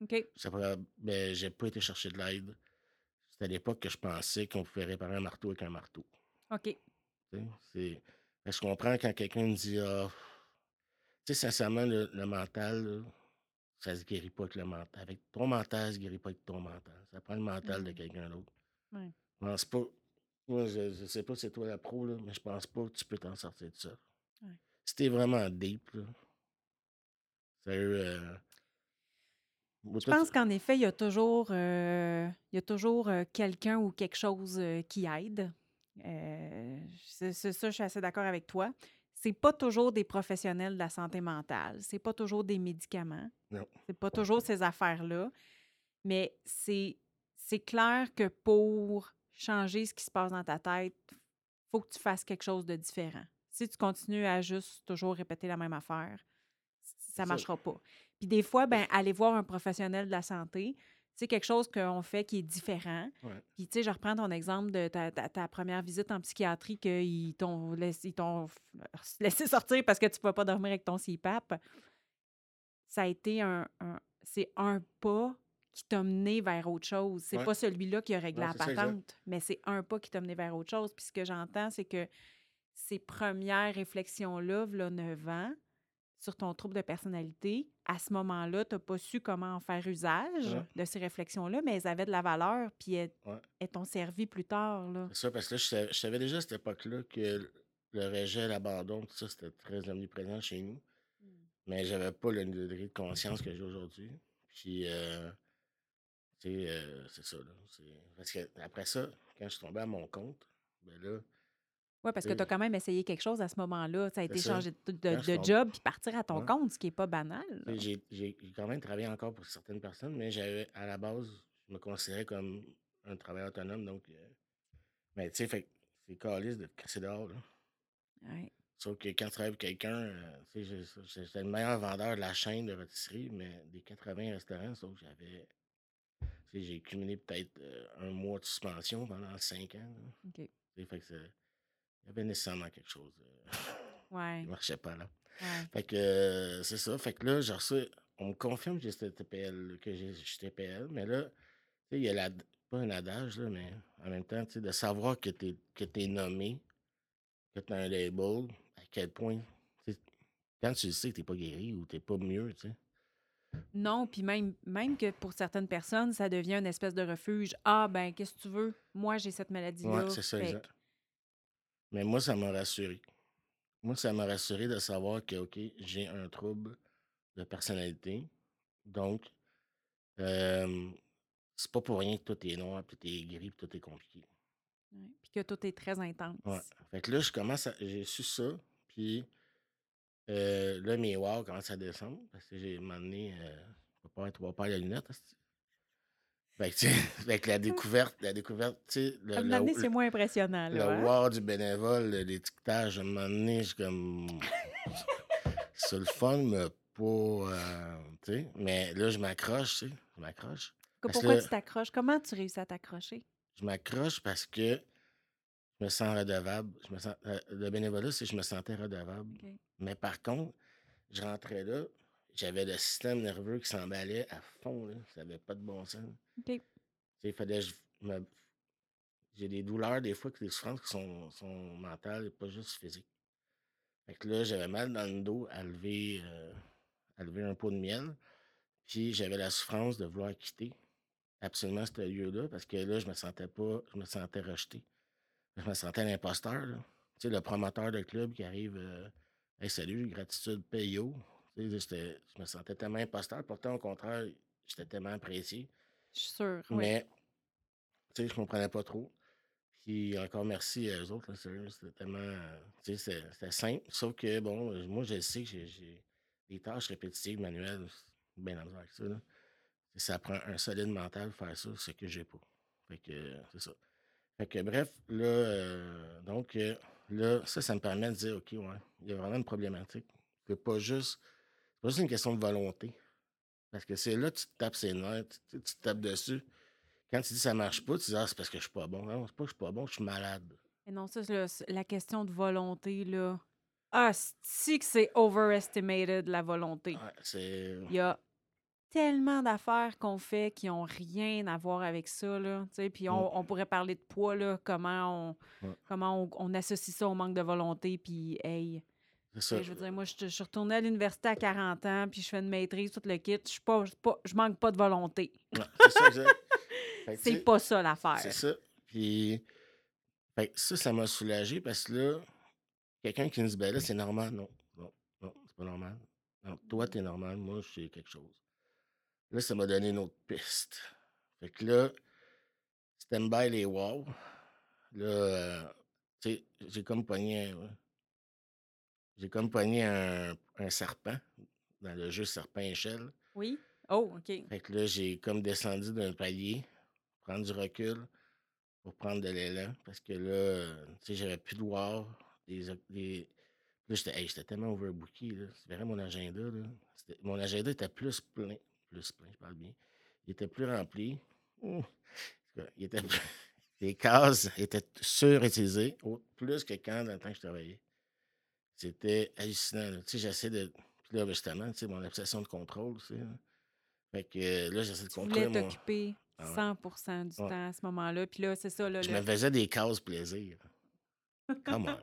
OK. J'étais pas, ben, j'ai pas été chercher de l'aide. C'était à l'époque que je pensais qu'on pouvait réparer un marteau avec un marteau. OK. C'est, je comprends quand quelqu'un me dit Ah, tu sais, sincèrement, le, le mental, là, ça se guérit pas avec le mental. Avec ton mental, ça se guérit pas avec ton mental. Ça prend le mental de Mhm. quelqu'un d'autre. Ouais. Je pense pas. Moi, je, je sais pas si c'est toi la pro, là, mais je pense pas que tu peux t'en sortir de ça. Ouais. T'es vraiment deep, là, sérieux, euh, Je pense qu'en effet, il y a toujours, euh, il y a toujours euh, quelqu'un ou quelque chose qui aide. Euh, c'est c'est ça, je suis assez d'accord avec toi. C'est pas toujours des professionnels de la santé mentale. C'est pas toujours des médicaments. non. C'est pas toujours ces affaires-là. Mais c'est c'est clair que pour changer ce qui se passe dans ta tête, faut que tu fasses quelque chose de différent. Si tu continues à juste toujours répéter la même affaire, ça ne marchera pas. Puis des fois, ben, aller voir un professionnel de la santé, c'est quelque chose qu'on fait qui est différent. Ouais. Puis, tu sais, je reprends ton exemple de ta, ta- ta première visite en psychiatrie qu'ils t'ont laissé, sortir parce que tu ne peux pas dormir avec ton CPAP. Ça a été un, un- c'est un pas qui t'a mené vers autre chose. C'est Ouais. pas celui-là qui a réglé Non, la ça, patente, mais c'est un pas qui t'a mené vers autre chose. Puis ce que j'entends, c'est que ces premières réflexions-là, là, 9 ans, sur ton trouble de personnalité, à ce moment-là, tu n'as pas su comment en faire usage Ouais. de ces réflexions-là, mais elles avaient de la valeur, puis elles, Ouais. elles t'ont servi plus tard. Là. C'est ça, parce que là, je savais, je savais déjà à cette époque-là que le rejet, l'abandon, tout ça, c'était très omniprésent chez nous. Mais j'avais pas le degré de conscience que j'ai aujourd'hui. Puis, euh, euh, c'est ça. Là. Parce que après ça, quand je suis tombé à mon compte, ben là, Oui, parce que tu as quand même essayé quelque chose à ce moment-là. Ça a été changer de, job puis partir à ton Ouais. compte, ce qui n'est pas banal. j'ai quand même travaillé encore pour certaines personnes, mais j'avais, à la base, je me considérais comme un travailleur autonome. Donc, euh, mais tu sais, c'est calice de te casser dehors. Là. Ouais. Sauf que quand tu travailles avec quelqu'un, euh, tu sais, j'étais le meilleur vendeur de la chaîne de rôtisserie, mais des 80 restaurants, sauf que j'avais. tu sais, J'ai cumulé peut-être euh, un mois de suspension pendant 5 ans. là. OK. Tu sais, Fait que il y avait nécessairement quelque chose euh, Ouais. qui marchait pas là. ouais. Fait que euh, c'est ça. Fait que là, j'ai reçu. On me confirme que j'ai cette TPL, que j'ai TPL, mais là, tu sais, il y a la, pas un adage, là, mais en même temps, tu sais, de savoir que tu es, nommé, que tu as un label, à quel point. Quand tu le sais que tu pas guéri ou tu pas mieux, tu sais. Non, puis même, même que pour certaines personnes, ça devient une espèce de refuge. Ah, ben, qu'est-ce que tu veux? Moi, j'ai cette maladie-là. Ouais, c'est ça, exact. Mais moi, ça m'a rassuré. Moi, ça m'a rassuré de savoir que, OK, j'ai un trouble de personnalité. Donc, euh, c'est pas pour rien que tout est noir, puis tout est gris, puis tout est compliqué. Ouais. Puis que tout est très intense. Ouais. Fait que là, je commence à. J'ai su ça, puis euh, là, mes wow commencent à descendre, parce que j'ai demandé. Euh, je vais pas être, tu vas pas la lunette, hostie. Fait que, que la découverte, la découverte, tu sais, le, À un le- c'est moins impressionnant. le hein? wow du bénévole, le- l'étiquetage, à un moment donné, je suis comme. c'est le fun, mais pas. euh, tu sais, mais là, je m'accroche, tu sais, je m'accroche. Pourquoi tu t'accroches? Comment tu réussis à t'accrocher? Je m'accroche parce que je me sens redevable. Je me sens, euh, le bénévolat, c'est que je me sentais redevable. Mais par contre, je rentrais là, j'avais le système nerveux qui s'emballait à fond. Là. Ça n'avait pas de bon sens. Il fallait que je me- J'ai des douleurs, des fois, que des souffrances qui sont, sont mentales et pas juste physiques. Fait que là, j'avais mal dans le dos à lever, euh, à lever un pot de miel. Puis j'avais la souffrance de vouloir quitter absolument ce lieu-là parce que là, je me sentais pas, je me sentais rejeté. Je me sentais l'imposteur. Tu sais, le promoteur de club qui arrive, euh, hey, salut, gratitude, payo. Je me sentais tellement imposteur. Pourtant, au contraire, j'étais tellement apprécié. Je suis oui. Mais, tu sais, je comprenais pas trop. Puis encore merci à eux autres, là, sérieux, c'était tellement, tu sais, c'était- simple. Sauf que, bon, moi, je sais que j'ai- des tâches répétitives, manuelles, bien la misère avec ça, là. Ça prend un solide mental pour faire ça, ce que j'ai pas. Fait que, c'est ça. Fait que, bref, là, euh, donc, euh, là, ça, ça me permet de dire, OK, ouais, il y a vraiment une problématique. C'est pas juste, c'est juste une question de volonté. Parce que c'est là que tu te tapes ses nerfs, tu, te tapes dessus. Quand tu dis ça marche pas, tu dis, ah, c'est parce que je suis pas bon. Non, c'est pas que je suis pas bon, je suis malade. Et non, ça, c'est le- la question de volonté, là. Ah, c'est que c'est overestimated, la volonté. Ouais. Il y a tellement d'affaires qu'on fait qui n'ont rien à voir avec ça, là. tu sais, Puis on, on pourrait parler de poids, là, comment on, Ouais. comment on, on associe ça au manque de volonté, puis hey, ça. je veux dire, moi, je, je suis retournée à l'université à 40 ans, puis je fais une maîtrise, tout le kit, je suis pas, je pas- je manque pas de volonté. C'est ça, exact. Sais, pas ça l'affaire. C'est ça. Puis, fait ça, ça m'a soulagé parce que là, quelqu'un qui me dit, ben là, c'est normal. Non, non, non, c'est pas normal. Non, toi, t'es normal. Moi, je suis quelque chose. Là, ça m'a donné une autre piste. Fait que là, stand by les wow. Là, euh, tu sais, j'ai comme pogné un, j'ai comme pogné un, un serpent dans le jeu serpent-échelle. Oui. Oh, OK. Fait que là, j'ai comme descendu d'un palier, prendre du recul pour prendre de l'élan. Parce que là, tu sais, j'avais plus de voir. Des, des... Là, j'étais hey, tellement overbooké. Là. Vrai, mon agenda. Là. Mon agenda était plus plein. Plus plein, je parle bien. Il était plus rempli. Il était plus- Les cases étaient surutilisées, plus que quand, dans le temps que je travaillais. C'était hallucinant. là. Tu sais, j'essaie de. Puis là, ben, justement, tu sais, mon obsession de contrôle, tu sais. là. Fait que euh, là, j'essaie de Tu voulais contrôler mon. t'occuper Ah ouais. 100 du Ouais. temps à ce moment-là. Puis là, c'est ça. Là, Je le- me faisais des cases plaisir. Come on.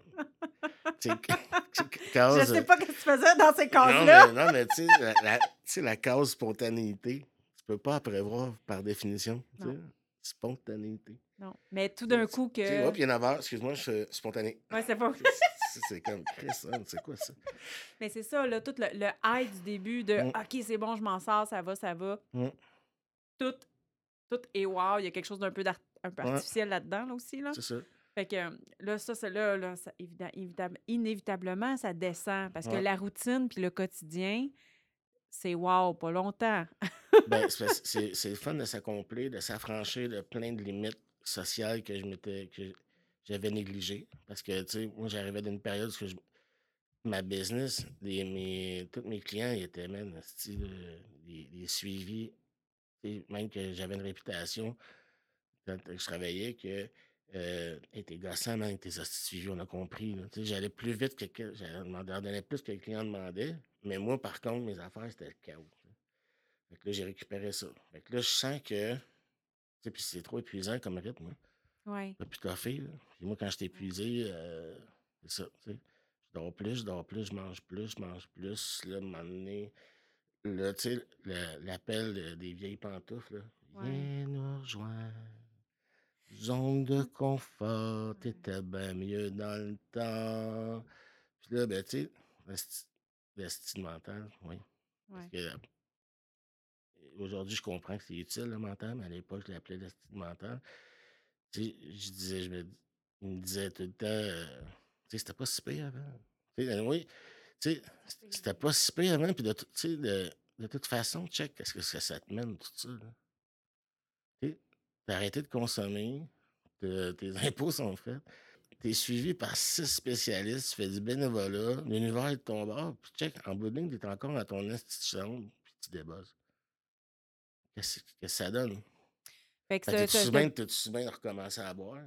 Tu sais, tu sais, case, Je sais euh, pas ce que tu faisais dans ces Non, cases-là. mais, non, mais tu sais, la, la- tu sais, la case spontanéité, tu peux pas prévoir par définition. tu sais. Spontanéité. Non. Mais tout d'un coup Tu sais, que. hop, il y en a marre, excuse-moi, je suis spontané. Ouais, c'est pas. C'est- comme Chris, hein, c'est quoi ça? Mais c'est ça, là, tout le, le high du début de Mm. OK, c'est bon, je m'en sors, ça va, ça va. Mm. Tout, tout est wow. Il y a quelque chose d'un peu, un peu Ouais. artificiel là-dedans, là aussi. Là. C'est ça. Fait que là, ça, c'est là, là ça, inévitablement, ça descend. Parce que la routine puis le quotidien, c'est wow, pas longtemps. Ben, c'est le fun de s'accomplir, de s'affranchir de plein de limites sociales que je m'étais que j'avais négligées. Parce que, tu sais, moi, j'arrivais d'une période où je- ma business, les, mes, tous mes clients, ils étaient, là, des, des suivis. Même que j'avais une réputation quand je travaillais que euh, hey, t'es gossant, man, tes on a compris. là. Tu sais, J'allais plus vite que, que j'en donnais plus que le client demandait. Mais moi, par contre, mes affaires, c'était le chaos. Fait que là, j'ai récupéré ça. Fait que là, je sens que. Tu sais, puis c'est trop épuisant comme rythme. Hein. Oui. Pas plus toffé. Là. Puis moi, quand je suis épuisé, euh, c'est ça. tu sais. Je dors plus, je dors plus, je mange plus, je mange plus. Là, à un moment donné, là, tu sais, l'appel de- des vieilles pantoufles, là. Ouais. Viens nous rejoindre. Zone de confort, t'étais bien mieux dans le temps. Puis là, ben, tu sais, le style mental, oui. Parce que aujourd'hui, je comprends que c'est utile le mental, mais à l'époque, je l'appelais le style mental. Tu sais, je disais, je me, il me disait tout le temps, euh, tu sais, c'était pas si pire avant. Tu sais, oui, tu sais, c'était pas si pire avant, puis de, tu sais, de, de toute façon, check, qu'est-ce que ça, te mène, tout ça. là. Tu sais, t'as arrêté de consommer, te- tes impôts sont faits, t'es suivi par six spécialistes, tu fais du bénévolat, l'univers est de ton bord, puis check, en bout de ligne, t'es encore dans ton institution, puis tu débosses. Qu'est-ce que ça donne? Fait que t'es-tu souviens de recommencer à boire?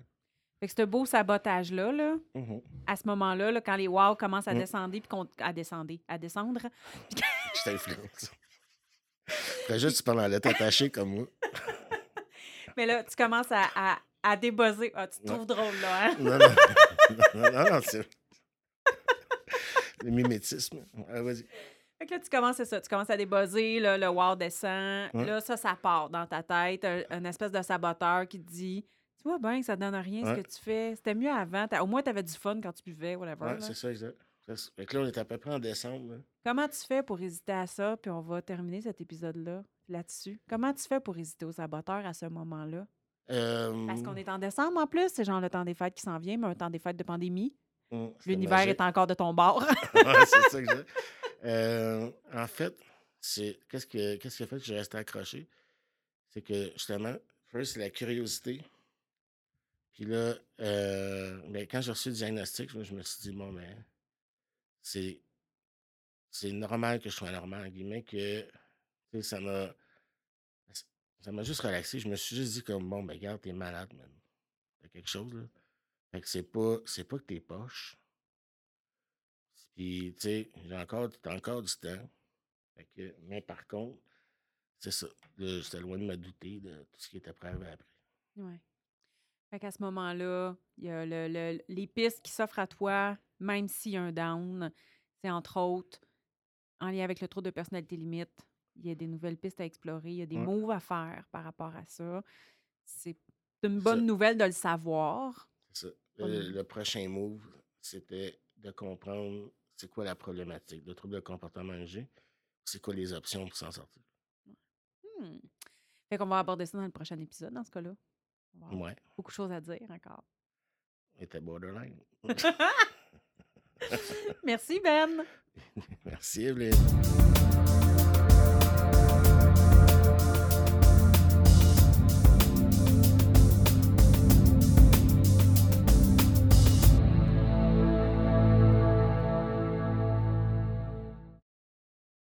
fait que ce beau sabotage-là, là, Mhm. à ce moment-là, là, quand les wow commencent à Mm. descendre, puis qu'on à descendre, à descendre, Je t'influence. Juste tu parles en lettres attachées comme moi. mais là, tu commences à, à, à débuzzer. Ah, tu te trouves drôle, là, hein? Non, non, non, non, c'est... Le mimétisme. Vas-y. Fait que là, tu commences, c'est ça, tu commences à débuzzer, là, le wow descend. Là, ça, ça part dans ta tête, un, espèce de saboteur qui te dit Tu vois bien que ça donne rien ce que tu fais. C'était mieux avant. Au moins, tu avais du fun quand tu buvais, whatever. Ouais, c'est ça, exact. Fait que là, on est à peu près en décembre. Comment tu fais pour hésiter à ça? Puis on va terminer cet épisode-là là-dessus. Comment tu fais pour hésiter au saboteur à ce moment-là? Euh, Parce qu'on est en décembre en plus, c'est genre le temps des fêtes qui s'en vient, mais un temps des fêtes de pandémie. c'était L'univers est encore de ton bord. Ouais, c'est ça que j'ai. Euh, en fait, c'est qu'est-ce que qu'est-ce qui a fait que j'ai resté accroché? C'est que justement, first, c'est la curiosité. Puis là, euh, ben, quand j'ai reçu le diagnostic, je, me- je me suis dit, bon, ben, c'est c'est normal que je sois normal, en guillemets, que ça m'a ça m'a juste relaxé. Je me suis juste dit comme bon, ben regarde, t'es malade, man. T'as quelque chose, là. Fait que c'est pas c'est pas que t'es poche. Puis, tu sais, j'ai encore, t'as encore du temps. Fait que, mais par contre, c'est ça. J'étais loin de me douter de tout ce qui était prêt après. Ouais. Fait qu'à ce moment-là, il y a le- le- les pistes qui s'offrent à toi, même s'il y a un down. C'est entre autres, en lien avec le trouble de personnalité limite, il y a des nouvelles pistes à explorer, il y a des Ouais. moves à faire par rapport à ça. C'est une bonne ça. nouvelle de le savoir. Ça. Le, prochain move, c'était de comprendre c'est quoi la problématique, le trouble de comportement c'est quoi les options pour s'en sortir. Hmm. Fait qu'on va aborder ça dans le prochain épisode, dans ce cas-là. Ouais, beaucoup de choses à dire encore. était borderline. Merci, Ben. Merci, Evelyne.